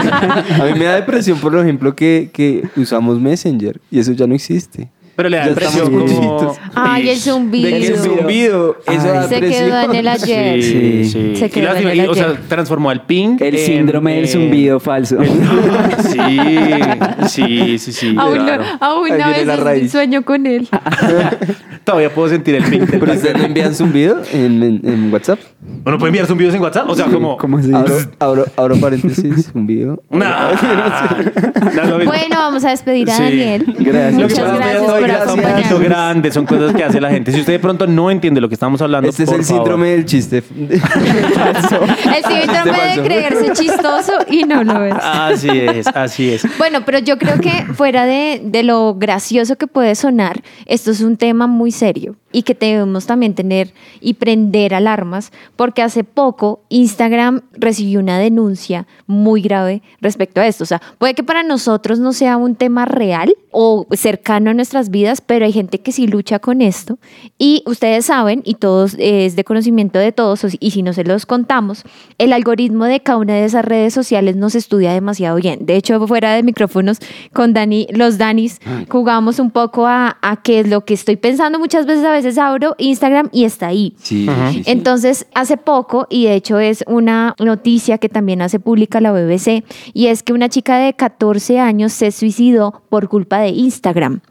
Speaker 4: A mí me da depresión, por ejemplo, que, que usamos Messenger y eso ya no existe.
Speaker 1: Pero le da impresión
Speaker 4: estamos
Speaker 1: como...
Speaker 3: Ay, el zumbido.
Speaker 4: De que el zumbido, eso
Speaker 2: Ay.
Speaker 4: da
Speaker 3: Se
Speaker 4: depresión.
Speaker 3: quedó en el ayer.
Speaker 1: Sí,
Speaker 2: Sí.
Speaker 1: sí.
Speaker 3: Se
Speaker 1: Y
Speaker 3: quedó
Speaker 1: lástima,
Speaker 3: en el
Speaker 1: y, o sea,
Speaker 3: ayer.
Speaker 1: transformó al ping.
Speaker 2: El
Speaker 1: en,
Speaker 2: síndrome del
Speaker 1: eh,
Speaker 2: zumbido falso.
Speaker 1: Sí, sí, sí, sí.
Speaker 3: Aún, no- aún
Speaker 4: Ahí
Speaker 3: a
Speaker 4: viene la
Speaker 3: veces
Speaker 4: raíz.
Speaker 3: sueño con él.
Speaker 1: Todavía puedo sentir el ping.
Speaker 4: Pero ustedes no envían zumbido en, en, en WhatsApp.
Speaker 1: ¿Uno puede enviar zumbidos en WhatsApp? O sea, como...
Speaker 2: ¿Cómo así?
Speaker 4: Abro, abro, abro paréntesis, zumbido.
Speaker 1: No, no.
Speaker 3: Bueno, vamos a despedir a
Speaker 1: Sí.
Speaker 3: Daniel.
Speaker 2: Gracias.
Speaker 3: Muchas gracias
Speaker 1: estoy
Speaker 3: por
Speaker 1: gra- un poquito
Speaker 3: acompañarnos.
Speaker 1: grande, son cosas que hace la gente. Si usted de pronto no entiende lo que estamos hablando,
Speaker 4: Este es
Speaker 1: por
Speaker 4: el
Speaker 1: favor.
Speaker 4: síndrome del chiste.
Speaker 3: El síndrome de
Speaker 4: falso.
Speaker 3: creerse chistoso y no lo es.
Speaker 1: Así es, así es.
Speaker 3: Bueno, pero yo creo que fuera de, de lo gracioso que puede sonar, esto es un tema muy serio y que debemos también tener y prender alarmas, porque hace poco Instagram recibió una denuncia muy grave respecto a esto. O sea, puede que para nosotros no sea un tema real o cercano a nuestras vidas, pero hay gente que sí lucha con esto. Y ustedes saben, y todos eh, es de conocimiento de todos, y si no se los contamos, el algoritmo de cada una de esas redes sociales nos estudia demasiado bien. De hecho, fuera de micrófonos, con Dani, los Danis, jugamos un poco a, a qué es lo que estoy pensando. Muchas veces, a veces abro Instagram y está ahí.
Speaker 4: Sí, sí, sí.
Speaker 3: Entonces, hace poco, y de hecho es una noticia que también hace pública la BBC, y es que una chica de 14 años se suicidó por culpa de Instagram.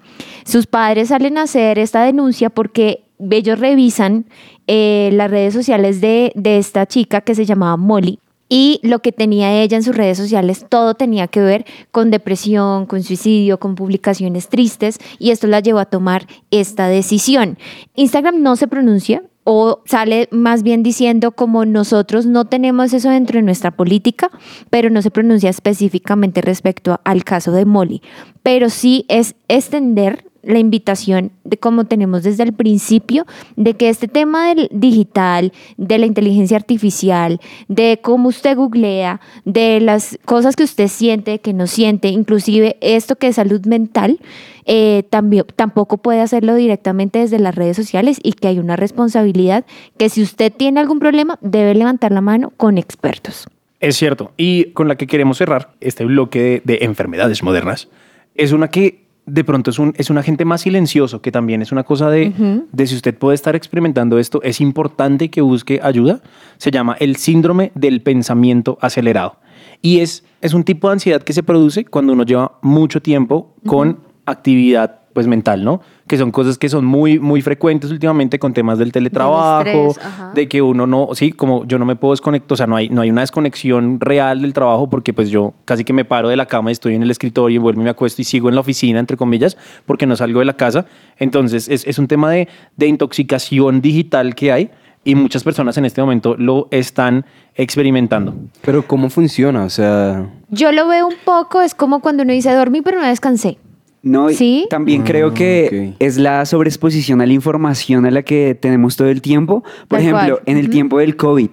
Speaker 3: Sus padres salen a hacer esta denuncia porque ellos revisan eh, las redes sociales de, de esta chica que se llamaba Molly. Y lo que tenía ella en sus redes sociales, todo tenía que ver con depresión, con suicidio, con publicaciones tristes, y esto la llevó a tomar esta decisión. Instagram no se pronuncia, o sale más bien diciendo como nosotros no tenemos eso dentro de nuestra política, pero no se pronuncia específicamente respecto al caso de Molly. Pero sí es extender la invitación de como tenemos desde el principio, de que este tema del digital, de la inteligencia artificial, de cómo usted googlea, de las cosas que usted siente, que no siente, inclusive esto que es salud mental, eh, también, tampoco puede hacerlo directamente desde las redes sociales y que hay una responsabilidad que si usted tiene algún problema debe levantar la mano con expertos.
Speaker 1: Es cierto. Y con la que queremos cerrar este bloque de, de enfermedades modernas, es una que de pronto es un, es un agente más silencioso, que también es una cosa de, de si usted puede estar experimentando esto, es importante que busque ayuda. Se llama el síndrome del pensamiento acelerado. Y es, es un tipo de ansiedad que se produce cuando uno lleva mucho tiempo con actividad pues mental, ¿no? Que son cosas que son muy, muy frecuentes últimamente con temas del teletrabajo,
Speaker 3: estrés,
Speaker 1: de que uno no, sí, como yo no me puedo desconectar, o sea, no hay, no hay una desconexión real del trabajo porque pues yo casi que me paro de la cama y estoy en el escritorio y vuelvo y me acuesto y sigo en la oficina, entre comillas, porque no salgo de la casa. Entonces, es, es un tema de, de intoxicación digital que hay y muchas personas en este momento lo están experimentando.
Speaker 4: Pero ¿cómo funciona? O sea,
Speaker 3: Yo lo veo un poco, es como cuando uno dice dormí pero no descansé.
Speaker 2: No, y
Speaker 3: ¿Sí?
Speaker 2: también
Speaker 4: Ah,
Speaker 2: creo que es la sobreexposición a la información a la que tenemos todo el tiempo. Por
Speaker 3: Tal
Speaker 2: ejemplo,
Speaker 3: cual.
Speaker 2: en el tiempo del COVID.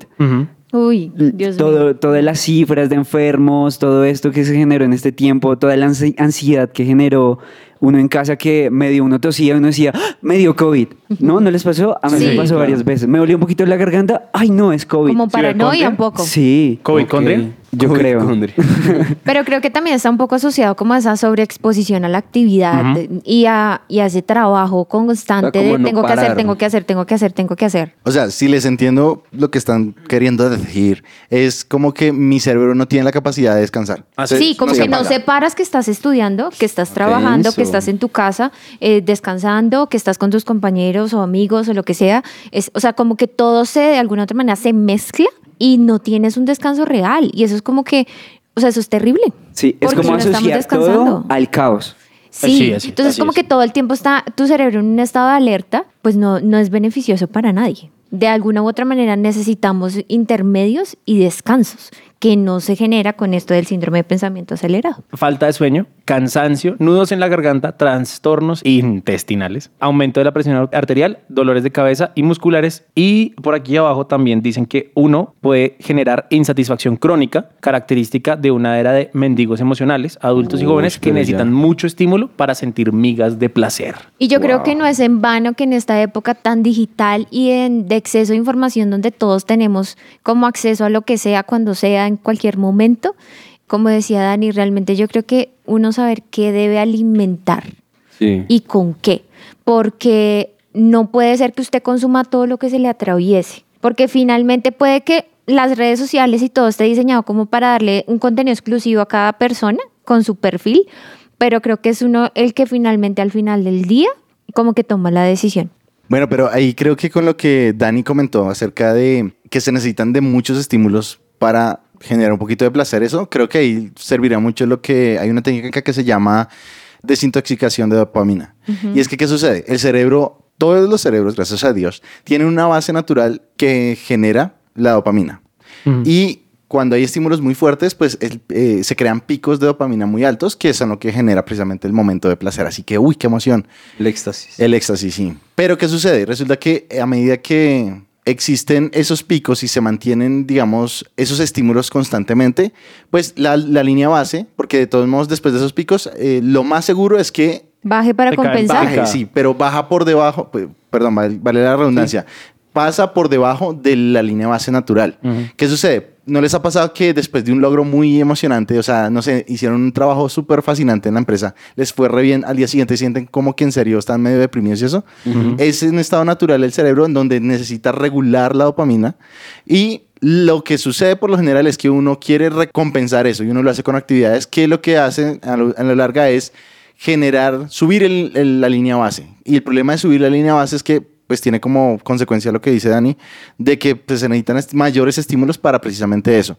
Speaker 3: Uy, Dios
Speaker 2: todo,
Speaker 3: mío.
Speaker 2: todas las cifras de enfermos, todo esto que se generó en este tiempo, toda la ansi- ansiedad que generó uno en casa que medio uno tosía y uno decía, "¡Ah! me dio COVID. ¿No? ¿No les pasó? A mí
Speaker 3: Sí.
Speaker 2: me pasó
Speaker 1: claro.
Speaker 2: varias veces. Me dolió un poquito la garganta. Ay, no, es COVID.
Speaker 3: Como paranoia un poco.
Speaker 2: Sí.
Speaker 1: COVID condria.
Speaker 2: Yo creo.
Speaker 3: Pero creo que también está un poco asociado como a esa sobreexposición a la actividad y, a, y a ese trabajo constante
Speaker 4: O sea, como
Speaker 3: de
Speaker 4: no
Speaker 3: tengo que hacer, tengo que hacer, tengo que hacer, tengo que hacer.
Speaker 6: O sea, si les entiendo lo que están queriendo decir, es como que mi cerebro no tiene la capacidad de descansar.
Speaker 1: Ah,
Speaker 3: Sí, como
Speaker 6: se
Speaker 3: que no
Speaker 6: apaga.
Speaker 3: separas que estás estudiando, que estás trabajando, que estás en tu casa eh, descansando, que estás con tus compañeros o amigos o lo que sea. Es, o sea, como que todo se de alguna otra manera se mezcla y no tienes un descanso real. Y eso es como que, o sea, eso es terrible.
Speaker 2: Sí, es como asociar todo
Speaker 3: descansando.
Speaker 2: al caos.
Speaker 3: Sí,
Speaker 1: Sí, así-
Speaker 3: entonces
Speaker 1: así
Speaker 3: como
Speaker 1: es.
Speaker 3: que todo el tiempo está tu cerebro en un estado de alerta, pues no, no es beneficioso para nadie. De alguna u otra manera necesitamos intermedios y descansos, que no se genera con esto del síndrome de pensamiento acelerado.
Speaker 1: Falta de sueño, cansancio, nudos en la garganta, trastornos intestinales, aumento de la presión arterial, dolores de cabeza y musculares. Y por aquí abajo también dicen que uno puede generar insatisfacción crónica, característica de una era de mendigos emocionales, adultos y jóvenes que
Speaker 4: ya.
Speaker 1: necesitan mucho estímulo para sentir migas de placer.
Speaker 3: Y yo creo que no es en vano que en esta época tan digital y en- de exceso de información donde todos tenemos como acceso a lo que sea, cuando sea, en cualquier momento, como decía Dani, realmente yo creo que uno saber qué debe alimentar
Speaker 4: Sí.
Speaker 3: y con qué, porque no puede ser que usted consuma todo lo que se le atraviese, porque finalmente puede que las redes sociales y todo esté diseñado como para darle un contenido exclusivo a cada persona con su perfil, pero creo que es uno el que finalmente al final del día como que toma la decisión.
Speaker 6: Bueno, pero ahí creo que con lo que Dani comentó acerca de que se necesitan de muchos estímulos para generar un poquito de placer, eso creo que ahí servirá mucho lo que hay una técnica que se llama desintoxicación de dopamina. Y es que, ¿qué sucede? El cerebro, todos los cerebros, gracias a Dios, tienen una base natural que genera la dopamina. Y cuando hay estímulos muy fuertes, pues el- eh, se crean picos de dopamina muy altos, que son lo que genera precisamente el momento de placer. Así que, uy, qué emoción.
Speaker 4: El éxtasis.
Speaker 6: El éxtasis, sí. Pero ¿qué sucede? Resulta que a medida que existen esos picos y se mantienen, digamos, esos estímulos constantemente, pues la, la línea base, porque de todos modos después de esos picos, eh, lo más seguro es que
Speaker 3: Baje para compensar.
Speaker 6: Baje, sí, pero baja por debajo, pues, perdón, vale, vale la redundancia, pasa por debajo de la línea base natural. ¿Qué sucede? ¿No les ha pasado que después de un logro muy emocionante, o sea, no sé, hicieron un trabajo súper fascinante en la empresa, les fue re bien, al día siguiente sienten como que en serio están medio deprimidos y eso? Es un estado natural del cerebro en donde necesita regular la dopamina y lo que sucede por lo general es que uno quiere recompensar eso y uno lo hace con actividades que lo que hacen a lo, a lo larga es generar, subir el- el- la línea base. Y el problema de subir la línea base es que pues tiene como consecuencia lo que dice Dani, de que pues, se necesitan est- mayores estímulos para precisamente eso.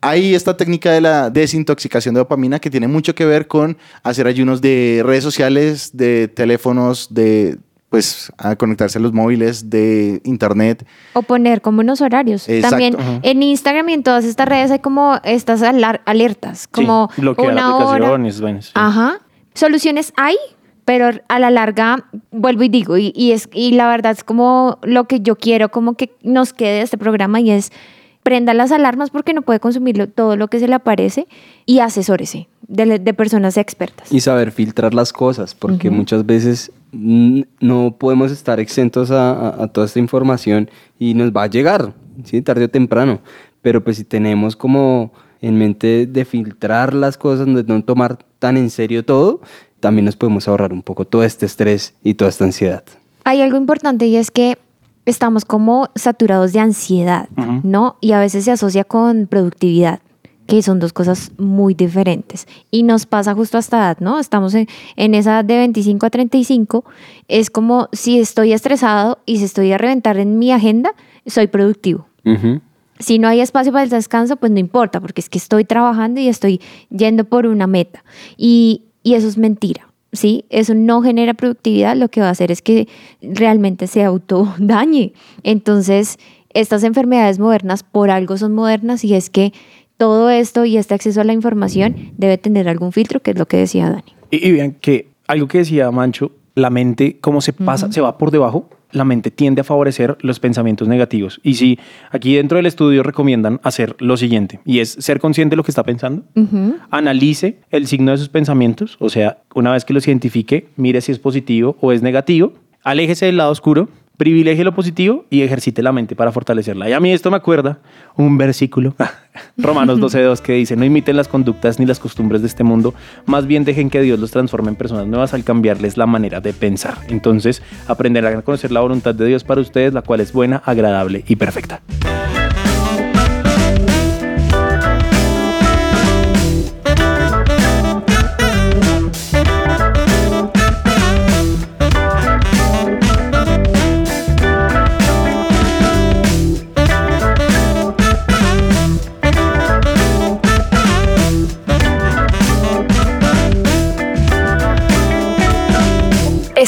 Speaker 6: Hay esta técnica de la desintoxicación de dopamina que tiene mucho que ver con hacer ayunos de redes sociales, de teléfonos, de pues a conectarse a los móviles, de internet.
Speaker 3: O poner como unos horarios.
Speaker 6: Exacto.
Speaker 3: También
Speaker 1: Ajá.
Speaker 3: en Instagram y en todas estas redes hay como estas alertas, como
Speaker 1: sí, bloquear
Speaker 3: una hora.
Speaker 1: aplicaciones, vainas, sí.
Speaker 3: Ajá. Soluciones hay, pero a la larga vuelvo y digo, y, y es, y la verdad es como lo que yo quiero como que nos quede de este programa y es prenda las alarmas porque no puede consumir todo lo que se le aparece y asesórese de, de personas expertas.
Speaker 4: Y saber filtrar las cosas, porque muchas veces no podemos estar exentos a, a- a toda esta información y nos va a llegar, ¿sí? tarde o temprano. Pero pues si tenemos como en mente de filtrar las cosas, de no tomar tan en serio todo, también nos podemos ahorrar un poco todo este estrés y toda esta ansiedad.
Speaker 3: Hay algo importante y es que estamos como saturados de ansiedad. ¿no? Y a veces se asocia con productividad, que son dos cosas muy diferentes. Y nos pasa justo a esta edad, ¿no? Estamos en, en esa edad de 25 a 35. Es como si estoy estresado y si estoy a reventar en mi agenda, soy productivo. Si no hay espacio para el descanso, pues no importa, porque es que estoy trabajando y estoy yendo por una meta. Y, y eso es mentira, ¿sí? Eso no genera productividad, lo que va a hacer es que realmente se autodañe. Entonces, estas enfermedades modernas por algo son modernas y es que todo esto y este acceso a la información debe tener algún filtro, que es lo que decía Dani.
Speaker 1: Y, y vean que algo que decía Mancho, la mente, como se pasa, se va por debajo, la mente tiende a favorecer los pensamientos negativos. Y si aquí dentro del estudio recomiendan hacer lo siguiente, y es ser consciente de lo que está pensando, analice el signo de sus pensamientos, o sea, una vez que los identifique, mire si es positivo o es negativo, aléjese del lado oscuro, privilegie lo positivo y ejercite la mente para fortalecerla. Y a mí esto me acuerda un versículo, Romanos 12.2, que dice, no imiten las conductas ni las costumbres de este mundo, más bien dejen que Dios los transforme en personas nuevas al cambiarles la manera de pensar. Entonces, aprenderán a conocer la voluntad de Dios para ustedes, la cual es buena, agradable y perfecta.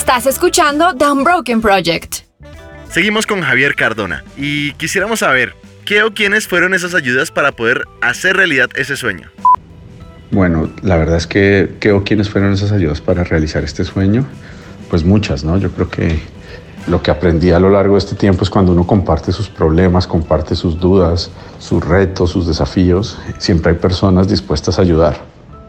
Speaker 9: Estás escuchando The Unbroken Project.
Speaker 7: Seguimos con Javier Cardona y quisiéramos saber qué o quiénes fueron esas ayudas para poder hacer realidad ese sueño.
Speaker 8: Bueno, la verdad es que, que o quiénes fueron esas ayudas para realizar este sueño, pues muchas, ¿no? Yo creo que lo que aprendí a lo largo de este tiempo es cuando uno comparte sus problemas, comparte sus dudas, sus retos, sus desafíos, siempre hay personas dispuestas a ayudar.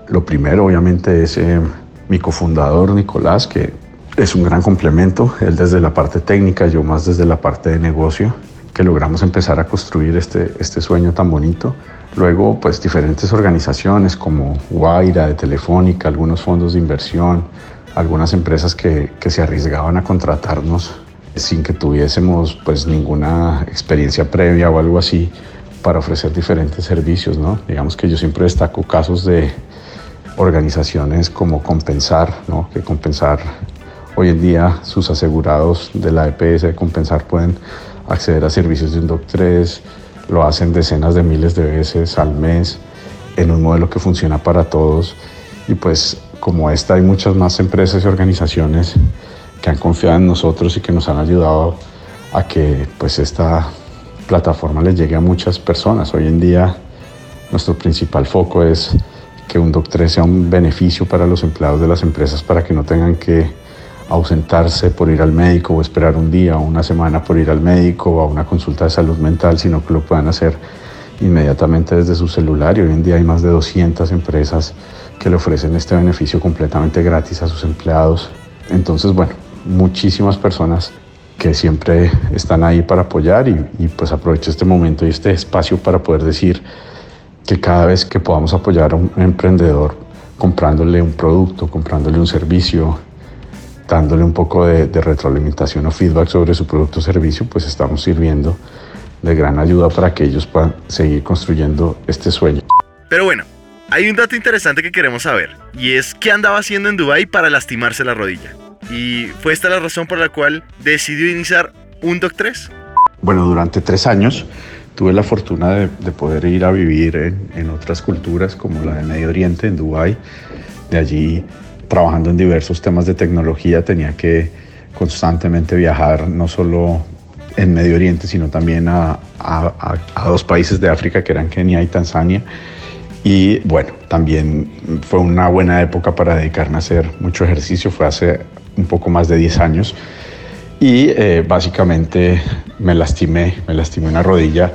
Speaker 8: Lo primero, obviamente, es eh, mi cofundador Nicolás, que es un gran complemento, él desde la parte técnica, yo más desde la parte de negocio, que logramos empezar a construir este, este sueño tan bonito. Luego, pues diferentes organizaciones como Guaira de Telefónica, algunos fondos de inversión, algunas empresas que, que se arriesgaban a contratarnos sin que tuviésemos pues ninguna experiencia previa o algo así para ofrecer diferentes servicios, ¿no? Digamos que yo siempre destaco casos de organizaciones como Compensar, ¿no? Que Compensar hoy en día sus asegurados de la EPS de Compensar pueden acceder a servicios de un DOC3, lo hacen decenas de miles de veces al mes en un modelo que funciona para todos y pues como esta hay muchas más empresas y organizaciones que han confiado en nosotros y que nos han ayudado a que pues esta plataforma les llegue a muchas personas. Hoy en día nuestro principal foco es que un DOC3 sea un beneficio para los empleados de las empresas para que no tengan que ausentarse por ir al médico o esperar un día o una semana por ir al médico o a una consulta de salud mental, sino que lo puedan hacer inmediatamente desde su celular. Y hoy en día hay más de 200 empresas que le ofrecen este beneficio completamente gratis a sus empleados. Entonces, bueno, muchísimas personas que siempre están ahí para apoyar y, y, pues aprovecho este momento y este espacio para poder decir que cada vez que podamos apoyar a un emprendedor comprándole un producto, comprándole un servicio, dándole un poco de, de retroalimentación o feedback sobre su producto o servicio, pues estamos sirviendo de gran ayuda para que ellos puedan seguir construyendo este sueño.
Speaker 7: Pero bueno, hay un dato interesante que queremos saber, y es qué andaba haciendo en Dubai para lastimarse la rodilla. Y fue esta la razón por la cual decidió iniciar un Doc 3.
Speaker 8: Bueno, durante tres años tuve la fortuna de, de poder ir a vivir en, en, otras culturas como la de Medio Oriente, en Dubai. De allí, trabajando en diversos temas de tecnología, tenía que constantemente viajar, no solo en Medio Oriente, sino también a, dos países de África que eran Kenia y Tanzania. Y bueno, también fue una buena época para dedicarme a hacer mucho ejercicio, fue hace un poco más de 10 años. Y eh, básicamente me lastimé, me lastimé una rodilla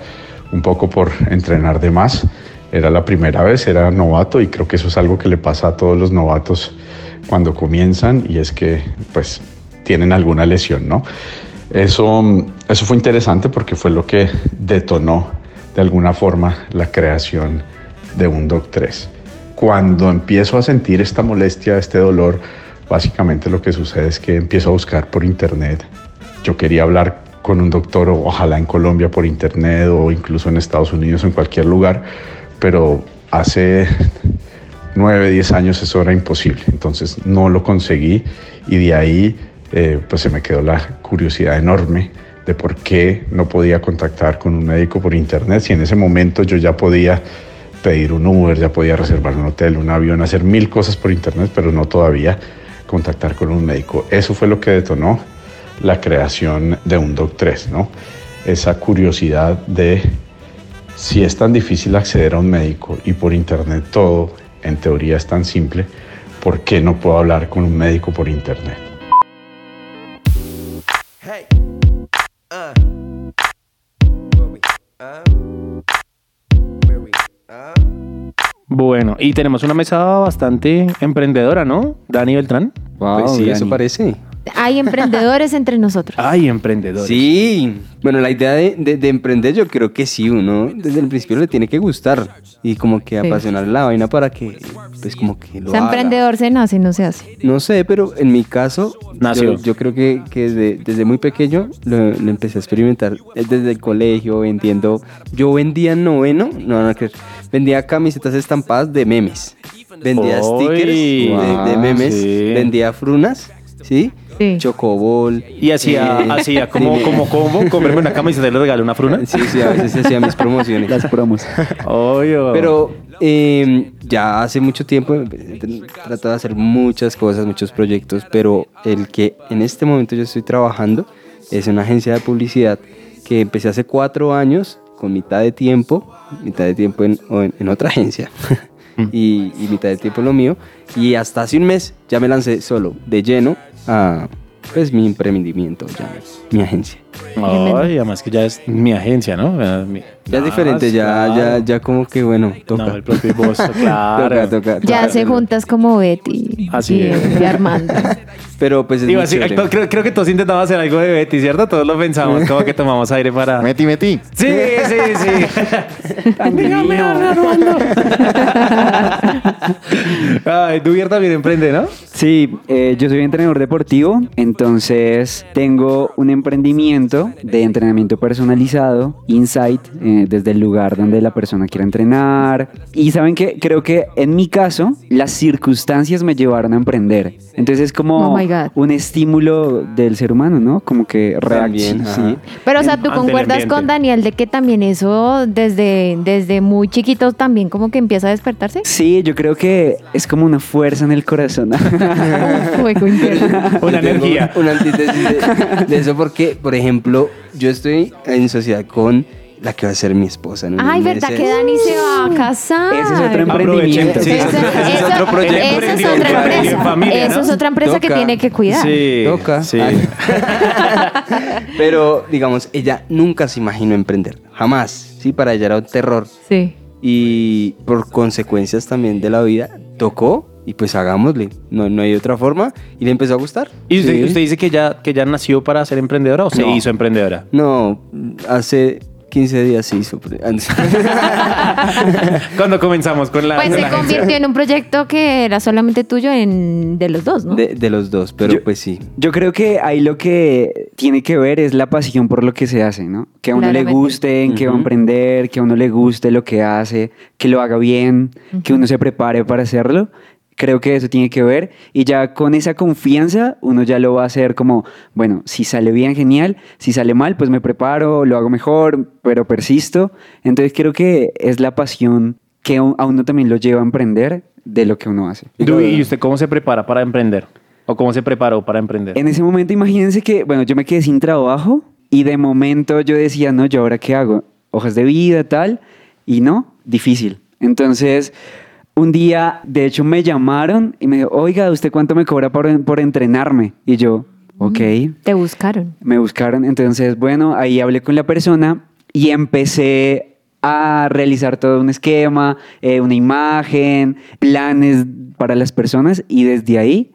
Speaker 8: un poco por entrenar de más. Era la primera vez, era novato y creo que eso es algo que le pasa a todos los novatos cuando comienzan y es que pues tienen alguna lesión, ¿no? Eso, eso fue interesante porque fue lo que detonó de alguna forma la creación de un Doc 3. Cuando empiezo a sentir esta molestia, este dolor, básicamente lo que sucede es que empiezo a buscar por internet. Yo quería hablar con un doctor, ojalá en Colombia por internet o incluso en Estados Unidos, en cualquier lugar, pero hace 9, 10 años eso era imposible. Entonces no lo conseguí y de ahí eh, pues se me quedó la curiosidad enorme de por qué no podía contactar con un médico por internet si en ese momento yo ya podía pedir un Uber, ya podía reservar un hotel, un avión, hacer mil cosas por internet, pero no todavía contactar con un médico. Eso fue lo que detonó la creación de un Doc 3, ¿no? Esa curiosidad de si es tan difícil acceder a un médico y por internet todo en teoría es tan simple, ¿por qué no puedo hablar con un médico por internet? Hey. Uh.
Speaker 1: Bueno, y tenemos una mesa bastante emprendedora, ¿no? Dani Beltrán.
Speaker 4: Wow, pues sí, Dani. eso parece.
Speaker 3: Hay emprendedores entre nosotros.
Speaker 1: Hay emprendedores.
Speaker 4: Sí. Bueno, la idea de, de, de, emprender yo creo que sí, uno desde el principio le tiene que gustar y como que sí. apasionar la vaina para que, pues como que lo
Speaker 3: O sea,
Speaker 4: haga.
Speaker 3: emprendedor se nace, no se hace.
Speaker 4: No sé, pero en mi caso,
Speaker 1: Nació.
Speaker 4: Yo, yo creo que, que desde, desde, muy pequeño lo, lo, empecé a experimentar desde el colegio, vendiendo. Yo vendía noveno, no, no creer, vendía camisetas estampadas de memes, vendía
Speaker 1: Oy,
Speaker 4: stickers
Speaker 1: wow,
Speaker 4: de, de, memes,
Speaker 1: sí.
Speaker 4: vendía frunas, ¿sí?
Speaker 3: Sí.
Speaker 4: Chocobol.
Speaker 1: Y hacía,
Speaker 4: eh,
Speaker 1: hacía como, como, como, comerme una camiseta y le regalé una fruna.
Speaker 4: Sí, sí, a veces hacía mis promociones.
Speaker 2: Las promos.
Speaker 1: Obvio.
Speaker 4: Pero eh, ya hace mucho tiempo he tratado de hacer muchas cosas, muchos proyectos, pero el que en este momento yo estoy trabajando es una agencia de publicidad que empecé hace cuatro años con mitad de tiempo, mitad de tiempo en, en, en otra agencia. y, y, mitad de tiempo en lo mío. Y hasta hace un mes ya me lancé solo, de lleno, a pues mi emprendimiento, ya, mi agencia.
Speaker 1: Ay, además que ya es mi agencia, ¿no? Mi,
Speaker 4: ya es diferente, ya, claro. ya, ya como que bueno, toca.
Speaker 1: No, el propio voz, claro.
Speaker 4: toca, toca,
Speaker 3: ya
Speaker 4: toca,
Speaker 3: se juntas como Betty
Speaker 1: Así
Speaker 3: y,
Speaker 1: es.
Speaker 3: y Armando.
Speaker 4: Pero pues es
Speaker 1: Digo, así, creo, creo, que todos intentamos hacer algo de Betty, ¿cierto? Todos lo pensamos, como que tomamos aire para...
Speaker 6: Meti, meti.
Speaker 1: Sí, sí, sí. Dígame, Armando. Ay, Dubier también emprende, ¿no?
Speaker 2: Sí, eh, yo soy entrenador deportivo, entonces tengo un emprendimiento de entrenamiento personalizado, Insight, eh, desde el lugar donde la persona quiera entrenar. Y saben que creo que en mi caso, las circunstancias me llevaron a emprender. Entonces es como
Speaker 3: oh
Speaker 2: un estímulo del ser humano, ¿no? Como que reacciona. Sí.
Speaker 3: Pero, o sea, tú concuerdas con Daniel de que también eso desde, desde muy chiquito también como que empieza a despertarse.
Speaker 2: Sí, yo creo que es como una fuerza en el corazón.
Speaker 1: una energía.
Speaker 4: Una antítesis de, de eso porque, por ejemplo, yo estoy en sociedad con la que va a ser mi esposa. ¿no?
Speaker 3: Ay, ¿verdad que Dani se va a casar?
Speaker 2: Ese es otro emprendimiento.
Speaker 1: Sí,
Speaker 3: eso,
Speaker 1: ese es otro proyecto.
Speaker 3: Eso es otra empresa.
Speaker 1: Familia,
Speaker 3: eso
Speaker 1: ¿no?
Speaker 3: es otra empresa
Speaker 4: Toca.
Speaker 3: que tiene que cuidar.
Speaker 1: Sí,
Speaker 4: Toca.
Speaker 1: Sí.
Speaker 4: Pero, digamos, ella nunca se imaginó emprender. Jamás. Sí, para ella era un terror.
Speaker 3: Sí.
Speaker 4: Y por consecuencias también de la vida, tocó y pues hagámosle. No, no hay otra forma y le empezó a gustar.
Speaker 1: ¿Y usted,
Speaker 4: Sí.
Speaker 1: usted dice que ya, que ya nació para ser emprendedora o se hizo emprendedora?
Speaker 4: No, hace 15 días se hizo.
Speaker 1: Cuando comenzamos con la...
Speaker 3: Pues
Speaker 1: con
Speaker 3: se
Speaker 1: la-
Speaker 3: convirtió en un proyecto que era solamente tuyo en, de los dos, ¿no?
Speaker 4: de, de los dos, pero
Speaker 2: Yo-
Speaker 4: pues sí.
Speaker 2: Yo creo que ahí lo que tiene que ver es la pasión por lo que se hace, ¿no? Que a uno le
Speaker 3: Claramente.
Speaker 2: guste en qué va a emprender, que a uno le guste lo que hace, que lo haga bien, que uno se prepare para hacerlo. Creo que eso tiene que ver y ya con esa confianza uno ya lo va a hacer como, bueno, si sale bien, genial, si sale mal, pues me preparo, lo hago mejor, pero persisto. Entonces creo que es la pasión que a a uno también lo lleva a emprender de lo que uno hace.
Speaker 1: ¿Y usted cómo se prepara para emprender? ¿O cómo se preparó para emprender?
Speaker 2: En ese momento, imagínense que, bueno, yo me quedé sin trabajo y de momento yo decía, no, yo ahora qué hago? Hojas de vida, tal, y no, difícil. Entonces, un día, de hecho, me llamaron y me dijo, oiga, ¿usted cuánto me cobra por, por entrenarme? Y yo, ok,
Speaker 3: Te buscaron.
Speaker 2: me buscaron. Entonces, bueno, ahí hablé con la persona y empecé a realizar todo un esquema, eh, una imagen, planes para las personas y desde ahí,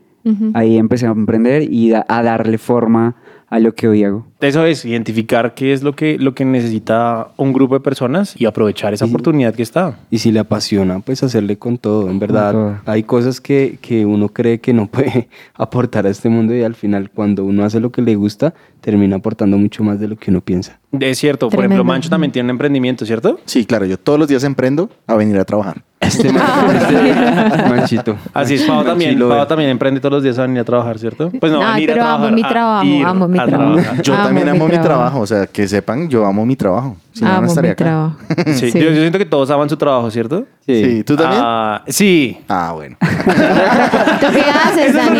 Speaker 2: ahí empecé a emprender y da- a darle forma a lo que hoy hago.
Speaker 1: Eso es, identificar qué es lo que, lo que necesita un grupo de personas y aprovechar esa oportunidad que está.
Speaker 4: Y si le apasiona, pues hacerle con todo. En verdad,
Speaker 2: todo.
Speaker 4: hay cosas que, que uno cree que no puede aportar a este mundo y al final cuando uno hace lo que le gusta, termina aportando mucho más de lo que uno piensa.
Speaker 1: Es cierto, por ejemplo, Mancho también tiene un emprendimiento, ¿cierto?
Speaker 6: Sí, claro, yo todos los días emprendo a venir a trabajar.
Speaker 4: Este, man- este manchito.
Speaker 1: Así es, Pau también, Pau
Speaker 4: eh.
Speaker 1: tamén emprende todos los días a venir a trabajar, ¿cierto? Pues no,
Speaker 3: Ay,
Speaker 1: venir a
Speaker 3: pero amo mi
Speaker 1: a
Speaker 3: trabajo,
Speaker 1: ir
Speaker 3: amo mi trabajo.
Speaker 6: Yo
Speaker 3: Amo
Speaker 6: también
Speaker 3: mi
Speaker 6: amo mi
Speaker 3: trabajo.
Speaker 6: trabajo, o sea, que sepan, yo amo mi trabajo. Si no, no
Speaker 3: Amo
Speaker 6: estaría
Speaker 3: mi
Speaker 6: acá.
Speaker 3: trabajo.
Speaker 1: Sí,
Speaker 3: Sí.
Speaker 1: Yo, yo siento que todos aman su trabajo, ¿cierto?
Speaker 6: Sí, ¿tú también?
Speaker 1: Ah, sí.
Speaker 6: Ah, bueno.
Speaker 3: ¿Tú qué haces, Dani?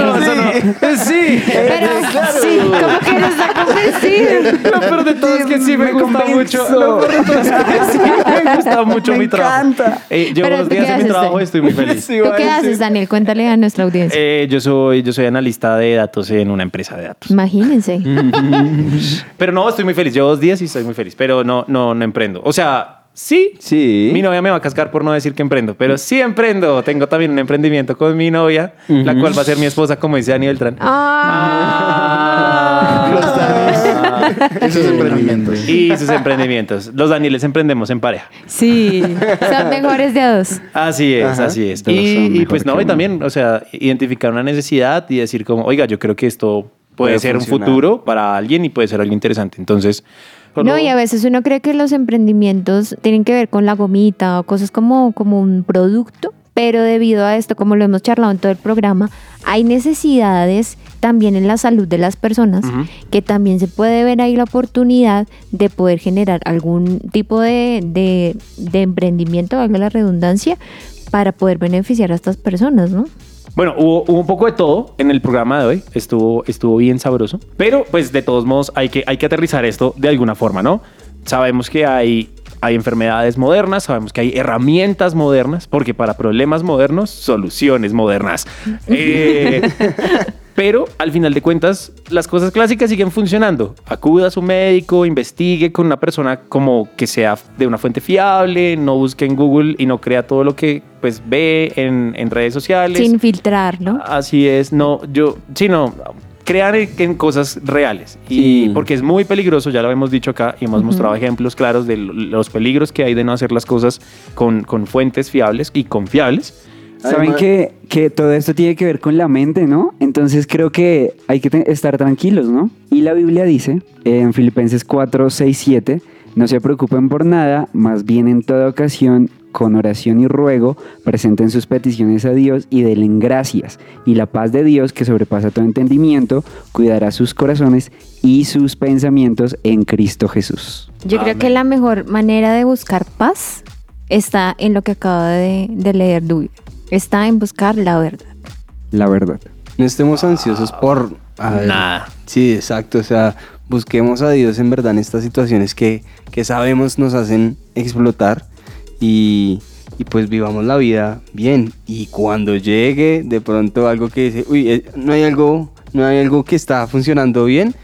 Speaker 1: Sí.
Speaker 3: Pero sí, ¿cómo que eres tan convencido?
Speaker 1: Lo peor de todo es que sí me,
Speaker 2: Me
Speaker 1: gusta
Speaker 2: convenzo.
Speaker 1: mucho. Lo peor de todo es que sí me gusta mucho
Speaker 2: Me
Speaker 1: mi trabajo.
Speaker 2: encanta.
Speaker 1: Eh, llevo
Speaker 3: Pero
Speaker 1: dos
Speaker 3: ¿tú
Speaker 1: días
Speaker 3: qué
Speaker 1: en mi
Speaker 3: haces,
Speaker 1: trabajo y estoy muy feliz.
Speaker 3: ¿Tú qué haces, Daniel? Cuéntale a nuestra audiencia.
Speaker 1: Eh, yo soy yo soy analista de datos en una empresa de datos.
Speaker 3: Imagínense.
Speaker 1: Pero no, estoy muy feliz. Llevo dos días y estoy muy feliz. Pero no, no, no emprendo. O sea, sí.
Speaker 4: Sí.
Speaker 1: Mi novia me va a cascar por no decir que emprendo, pero sí emprendo. Tengo también un emprendimiento con mi novia, la cual va a ser mi esposa, como dice Dani Beltrán.
Speaker 3: Ah.
Speaker 6: Los Danis. Esos emprendimientos.
Speaker 1: Y sus emprendimientos. Los Danieles emprendemos en pareja.
Speaker 3: Sí, son mejores de a dos.
Speaker 1: Así es,
Speaker 4: Ajá.
Speaker 1: así es. Y, y pues
Speaker 2: que
Speaker 1: no, y también, o sea, identificar una necesidad y decir como, oiga, yo creo que esto puede,
Speaker 4: Puede
Speaker 1: ser
Speaker 4: funcionar.
Speaker 1: un futuro para alguien y puede ser algo interesante. Entonces,
Speaker 3: No, y a veces uno cree que los emprendimientos tienen que ver con la gomita o cosas como, como un producto, pero debido a esto, como lo hemos charlado en todo el programa, hay necesidades también en la salud de las personas que también se puede ver ahí la oportunidad de poder generar algún tipo de, de, de emprendimiento, valga la redundancia, para poder beneficiar a estas personas, ¿no?
Speaker 1: Bueno, hubo, hubo un poco de todo en el programa de hoy. Estuvo, estuvo bien sabroso. Pero, pues, de todos modos, hay que, hay que aterrizar esto de alguna forma, ¿no? Sabemos que hay, hay enfermedades modernas, sabemos que hay herramientas modernas, porque para problemas modernos, soluciones modernas. Eh, pero, al final de cuentas, las cosas clásicas siguen funcionando. Acuda a su médico, investigue con una persona como que sea de una fuente fiable, no busque en Google y no crea todo lo que pues ve en, en redes sociales.
Speaker 3: Sin filtrar, ¿no?
Speaker 1: Así es, no, yo, sí, no, crear en, en cosas reales. Y
Speaker 4: Sí.
Speaker 1: porque es muy peligroso, ya lo hemos dicho acá y hemos mostrado ejemplos claros de lo- los peligros que hay de no hacer las cosas con, con fuentes fiables y confiables.
Speaker 2: Saben
Speaker 4: Además-
Speaker 2: que, que todo esto tiene que ver con la mente, ¿no? Entonces creo que hay que estar tranquilos, ¿no? Y la Biblia dice en Filipenses 4, 6, 7, no se preocupen por nada, más bien en toda ocasión, con oración y ruego, presenten sus peticiones a Dios y denle gracias. Y la paz de Dios, que sobrepasa todo entendimiento, cuidará sus corazones y sus pensamientos en Cristo Jesús.
Speaker 3: Yo creo que la mejor manera de buscar paz está en lo que acaba de, de leer Dewey. Está en buscar la verdad.
Speaker 2: La verdad.
Speaker 4: No estemos ansiosos por...
Speaker 1: Nada.
Speaker 4: Sí, exacto. O sea, busquemos a Dios en verdad en estas situaciones que, que sabemos nos hacen explotar y, y pues vivamos la vida bien. Y cuando llegue de pronto algo que dice, uy, eh, no hay algo, no hay algo que está funcionando bien,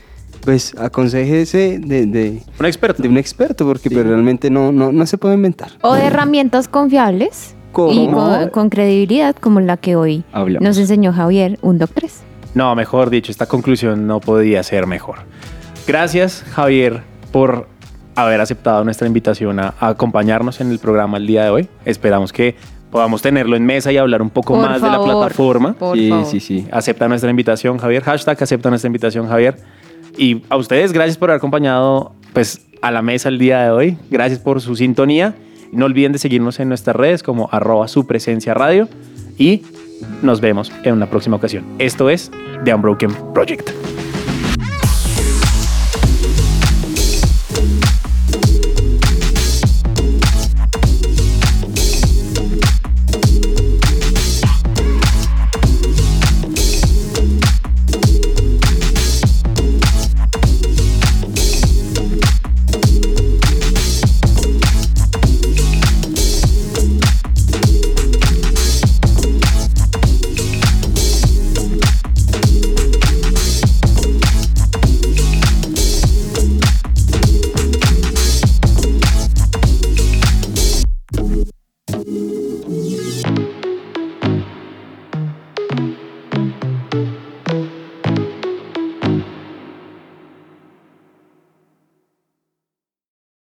Speaker 4: pues aconsejese de, de,
Speaker 1: Un experto.
Speaker 4: de un experto porque pues, realmente no, no, no se puede inventar.
Speaker 3: O de herramientas confiables y con, con credibilidad como la que hoy
Speaker 2: Hablamos.
Speaker 3: nos enseñó Javier, un Doc 3.
Speaker 1: No, mejor dicho, esta conclusión no podía ser mejor. Gracias, Javier, por haber aceptado nuestra invitación a, a acompañarnos en el programa el día de hoy. Esperamos que podamos tenerlo en mesa y hablar un poco
Speaker 3: Por
Speaker 1: más de la plataforma.
Speaker 3: por
Speaker 4: sí,
Speaker 3: favor.
Speaker 4: sí, sí.
Speaker 1: Acepta nuestra invitación, Javier. Hashtag acepta nuestra invitación, Javier. Y a ustedes, gracias por haber acompañado pues, a la mesa el día de hoy. Gracias por su sintonía. No olviden de seguirnos en nuestras redes como arroba su presencia radio. Y nos vemos en una próxima ocasión. Esto es The Unbroken Project.